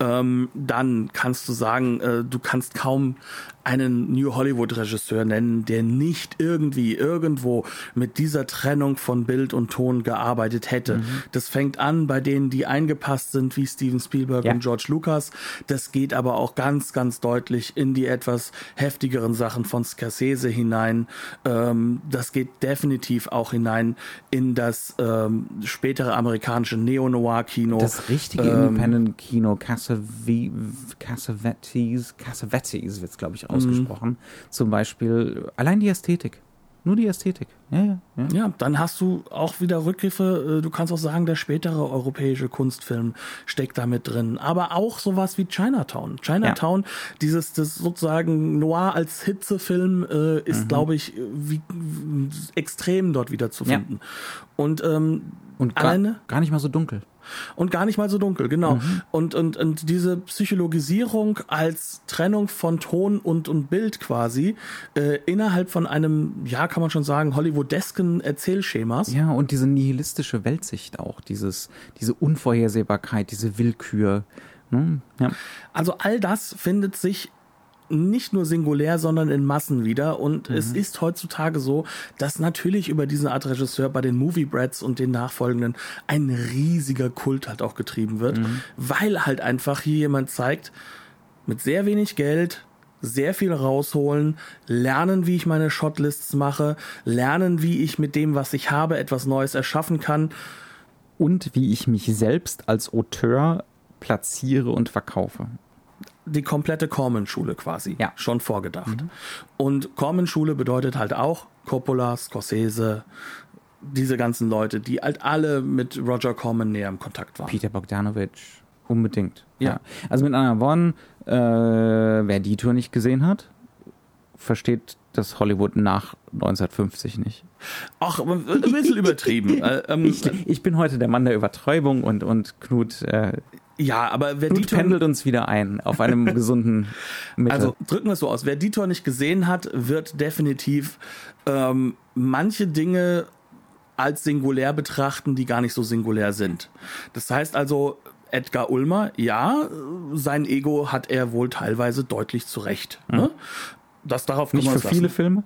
Ähm, dann kannst du sagen, äh, du kannst kaum einen New Hollywood Regisseur nennen, der nicht irgendwie irgendwo mit dieser Trennung von Bild und Ton gearbeitet hätte. Mhm. Das fängt an bei denen, die eingepasst sind, wie Steven Spielberg ja. und George Lucas. Das geht aber auch ganz, ganz deutlich in die etwas heftigeren Sachen von Scorsese hinein. Ähm, das geht definitiv auch hinein in das ähm, spätere amerikanische Neo-Noir-Kino. Das richtige ähm, Independent-Kino, Cassavetes, Cassavetes wird es, glaube ich, auch ausgesprochen. Mhm. Zum Beispiel allein die Ästhetik. Nur die Ästhetik. Ja, ja, ja. ja, dann hast du auch wieder Rückgriffe. Äh, du kannst auch sagen, der spätere europäische Kunstfilm steckt da mit drin. Aber auch sowas wie Chinatown. Chinatown, ja. dieses das sozusagen Noir als Hitzefilm äh, ist, mhm. glaube ich, wie, extrem dort wieder zu finden. Ja. Und, ähm, Und gar, alleine, gar nicht mal so dunkel und gar nicht mal so dunkel, genau. Mhm. Und, und, und diese Psychologisierung als Trennung von Ton und, und Bild quasi äh, innerhalb von einem, ja, kann man schon sagen, Hollywoodesken Erzählschemas. Ja, und diese nihilistische Weltsicht auch, dieses, diese Unvorhersehbarkeit, diese Willkür. Ne? Ja. Also all das findet sich nicht nur singulär, sondern in Massen wieder. Und mhm. es ist heutzutage so, dass natürlich über diesen Art Regisseur bei den Movie Brats und den nachfolgenden ein riesiger Kult halt auch getrieben wird, mhm. weil halt einfach hier jemand zeigt, mit sehr wenig Geld, sehr viel rausholen, lernen, wie ich meine Shotlists mache, lernen, wie ich mit dem, was ich habe, etwas Neues erschaffen kann. Und wie ich mich selbst als Auteur platziere und verkaufe die komplette Corman-Schule quasi ja. schon vorgedacht. Mhm. Und Corman-Schule bedeutet halt auch Coppola, Scorsese, diese ganzen Leute, die halt alle mit Roger Corman näher im Kontakt waren. Peter Bogdanovich, unbedingt. Ja. ja. Also mit anderen Worten, äh, wer die Tour nicht gesehen hat, versteht das Hollywood nach 1950 nicht. Ach, ein bisschen übertrieben. Äh, ähm, ich, ich, bin heute der Mann der Übertreibung und, und Knut äh, ja, aber wer Blut Dieter pendelt uns wieder ein auf einem gesunden Mittel. Also drücken wir es so aus. Wer Dieter nicht gesehen hat, wird definitiv ähm, manche Dinge als singulär betrachten, die gar nicht so singulär sind. Das heißt also, Edgar Ulmer, ja, sein Ego hat er wohl teilweise deutlich zurecht. Mhm. Ne? Das darauf Nicht für lassen. viele Filme,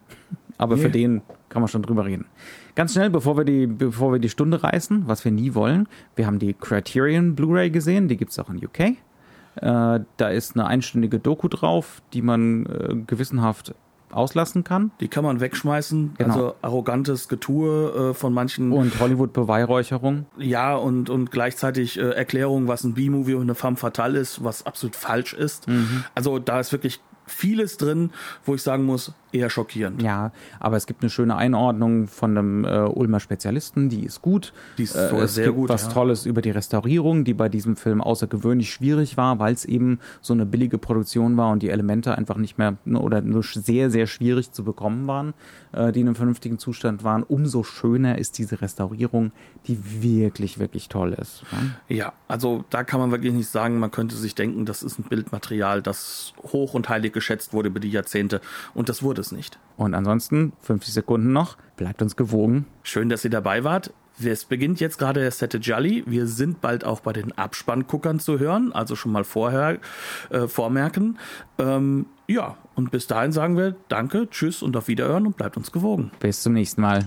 aber nee. für den kann man schon drüber reden. Ganz schnell, bevor wir die, bevor wir die Stunde reißen, was wir nie wollen. Wir haben die Criterion Blu-ray gesehen, die gibt es auch in UK. Äh, da ist eine einstündige Doku drauf, die man äh, gewissenhaft auslassen kann. Die kann man wegschmeißen. Genau. Also arrogantes Getue äh, von manchen. Und Hollywood-Beweihräucherung. Ja, und, und gleichzeitig äh, Erklärung, was ein B-Movie und eine femme fatale ist, was absolut falsch ist. Mhm. Also da ist wirklich vieles drin, wo ich sagen muss, eher schockierend. Ja, aber es gibt eine schöne Einordnung von einem äh, Ulmer Spezialisten, die ist gut. Die ist äh, es sehr gibt gut, was ja. Tolles über die Restaurierung, die bei diesem Film außergewöhnlich schwierig war, weil es eben so eine billige Produktion war und die Elemente einfach nicht mehr ne, oder nur sehr, sehr schwierig zu bekommen waren, die in einem vernünftigen Zustand waren. Umso schöner ist diese Restaurierung, die wirklich, wirklich toll ist. Ja? Ja, also da kann man wirklich nicht sagen, man könnte sich denken, das ist ein Bildmaterial, das hoch und heilig geschätzt wurde über die Jahrzehnte. Und das wurde es nicht. Und ansonsten, 50 Sekunden noch, bleibt uns gewogen. Schön, dass ihr dabei wart. Es beginnt jetzt gerade der Sette Jolly. Wir sind bald auch bei den Abspannguckern zu hören, also schon mal vorher äh, vormerken. Ähm, ja, und bis dahin sagen wir Danke, Tschüss und auf Wiederhören und bleibt uns gewogen. Bis zum nächsten Mal.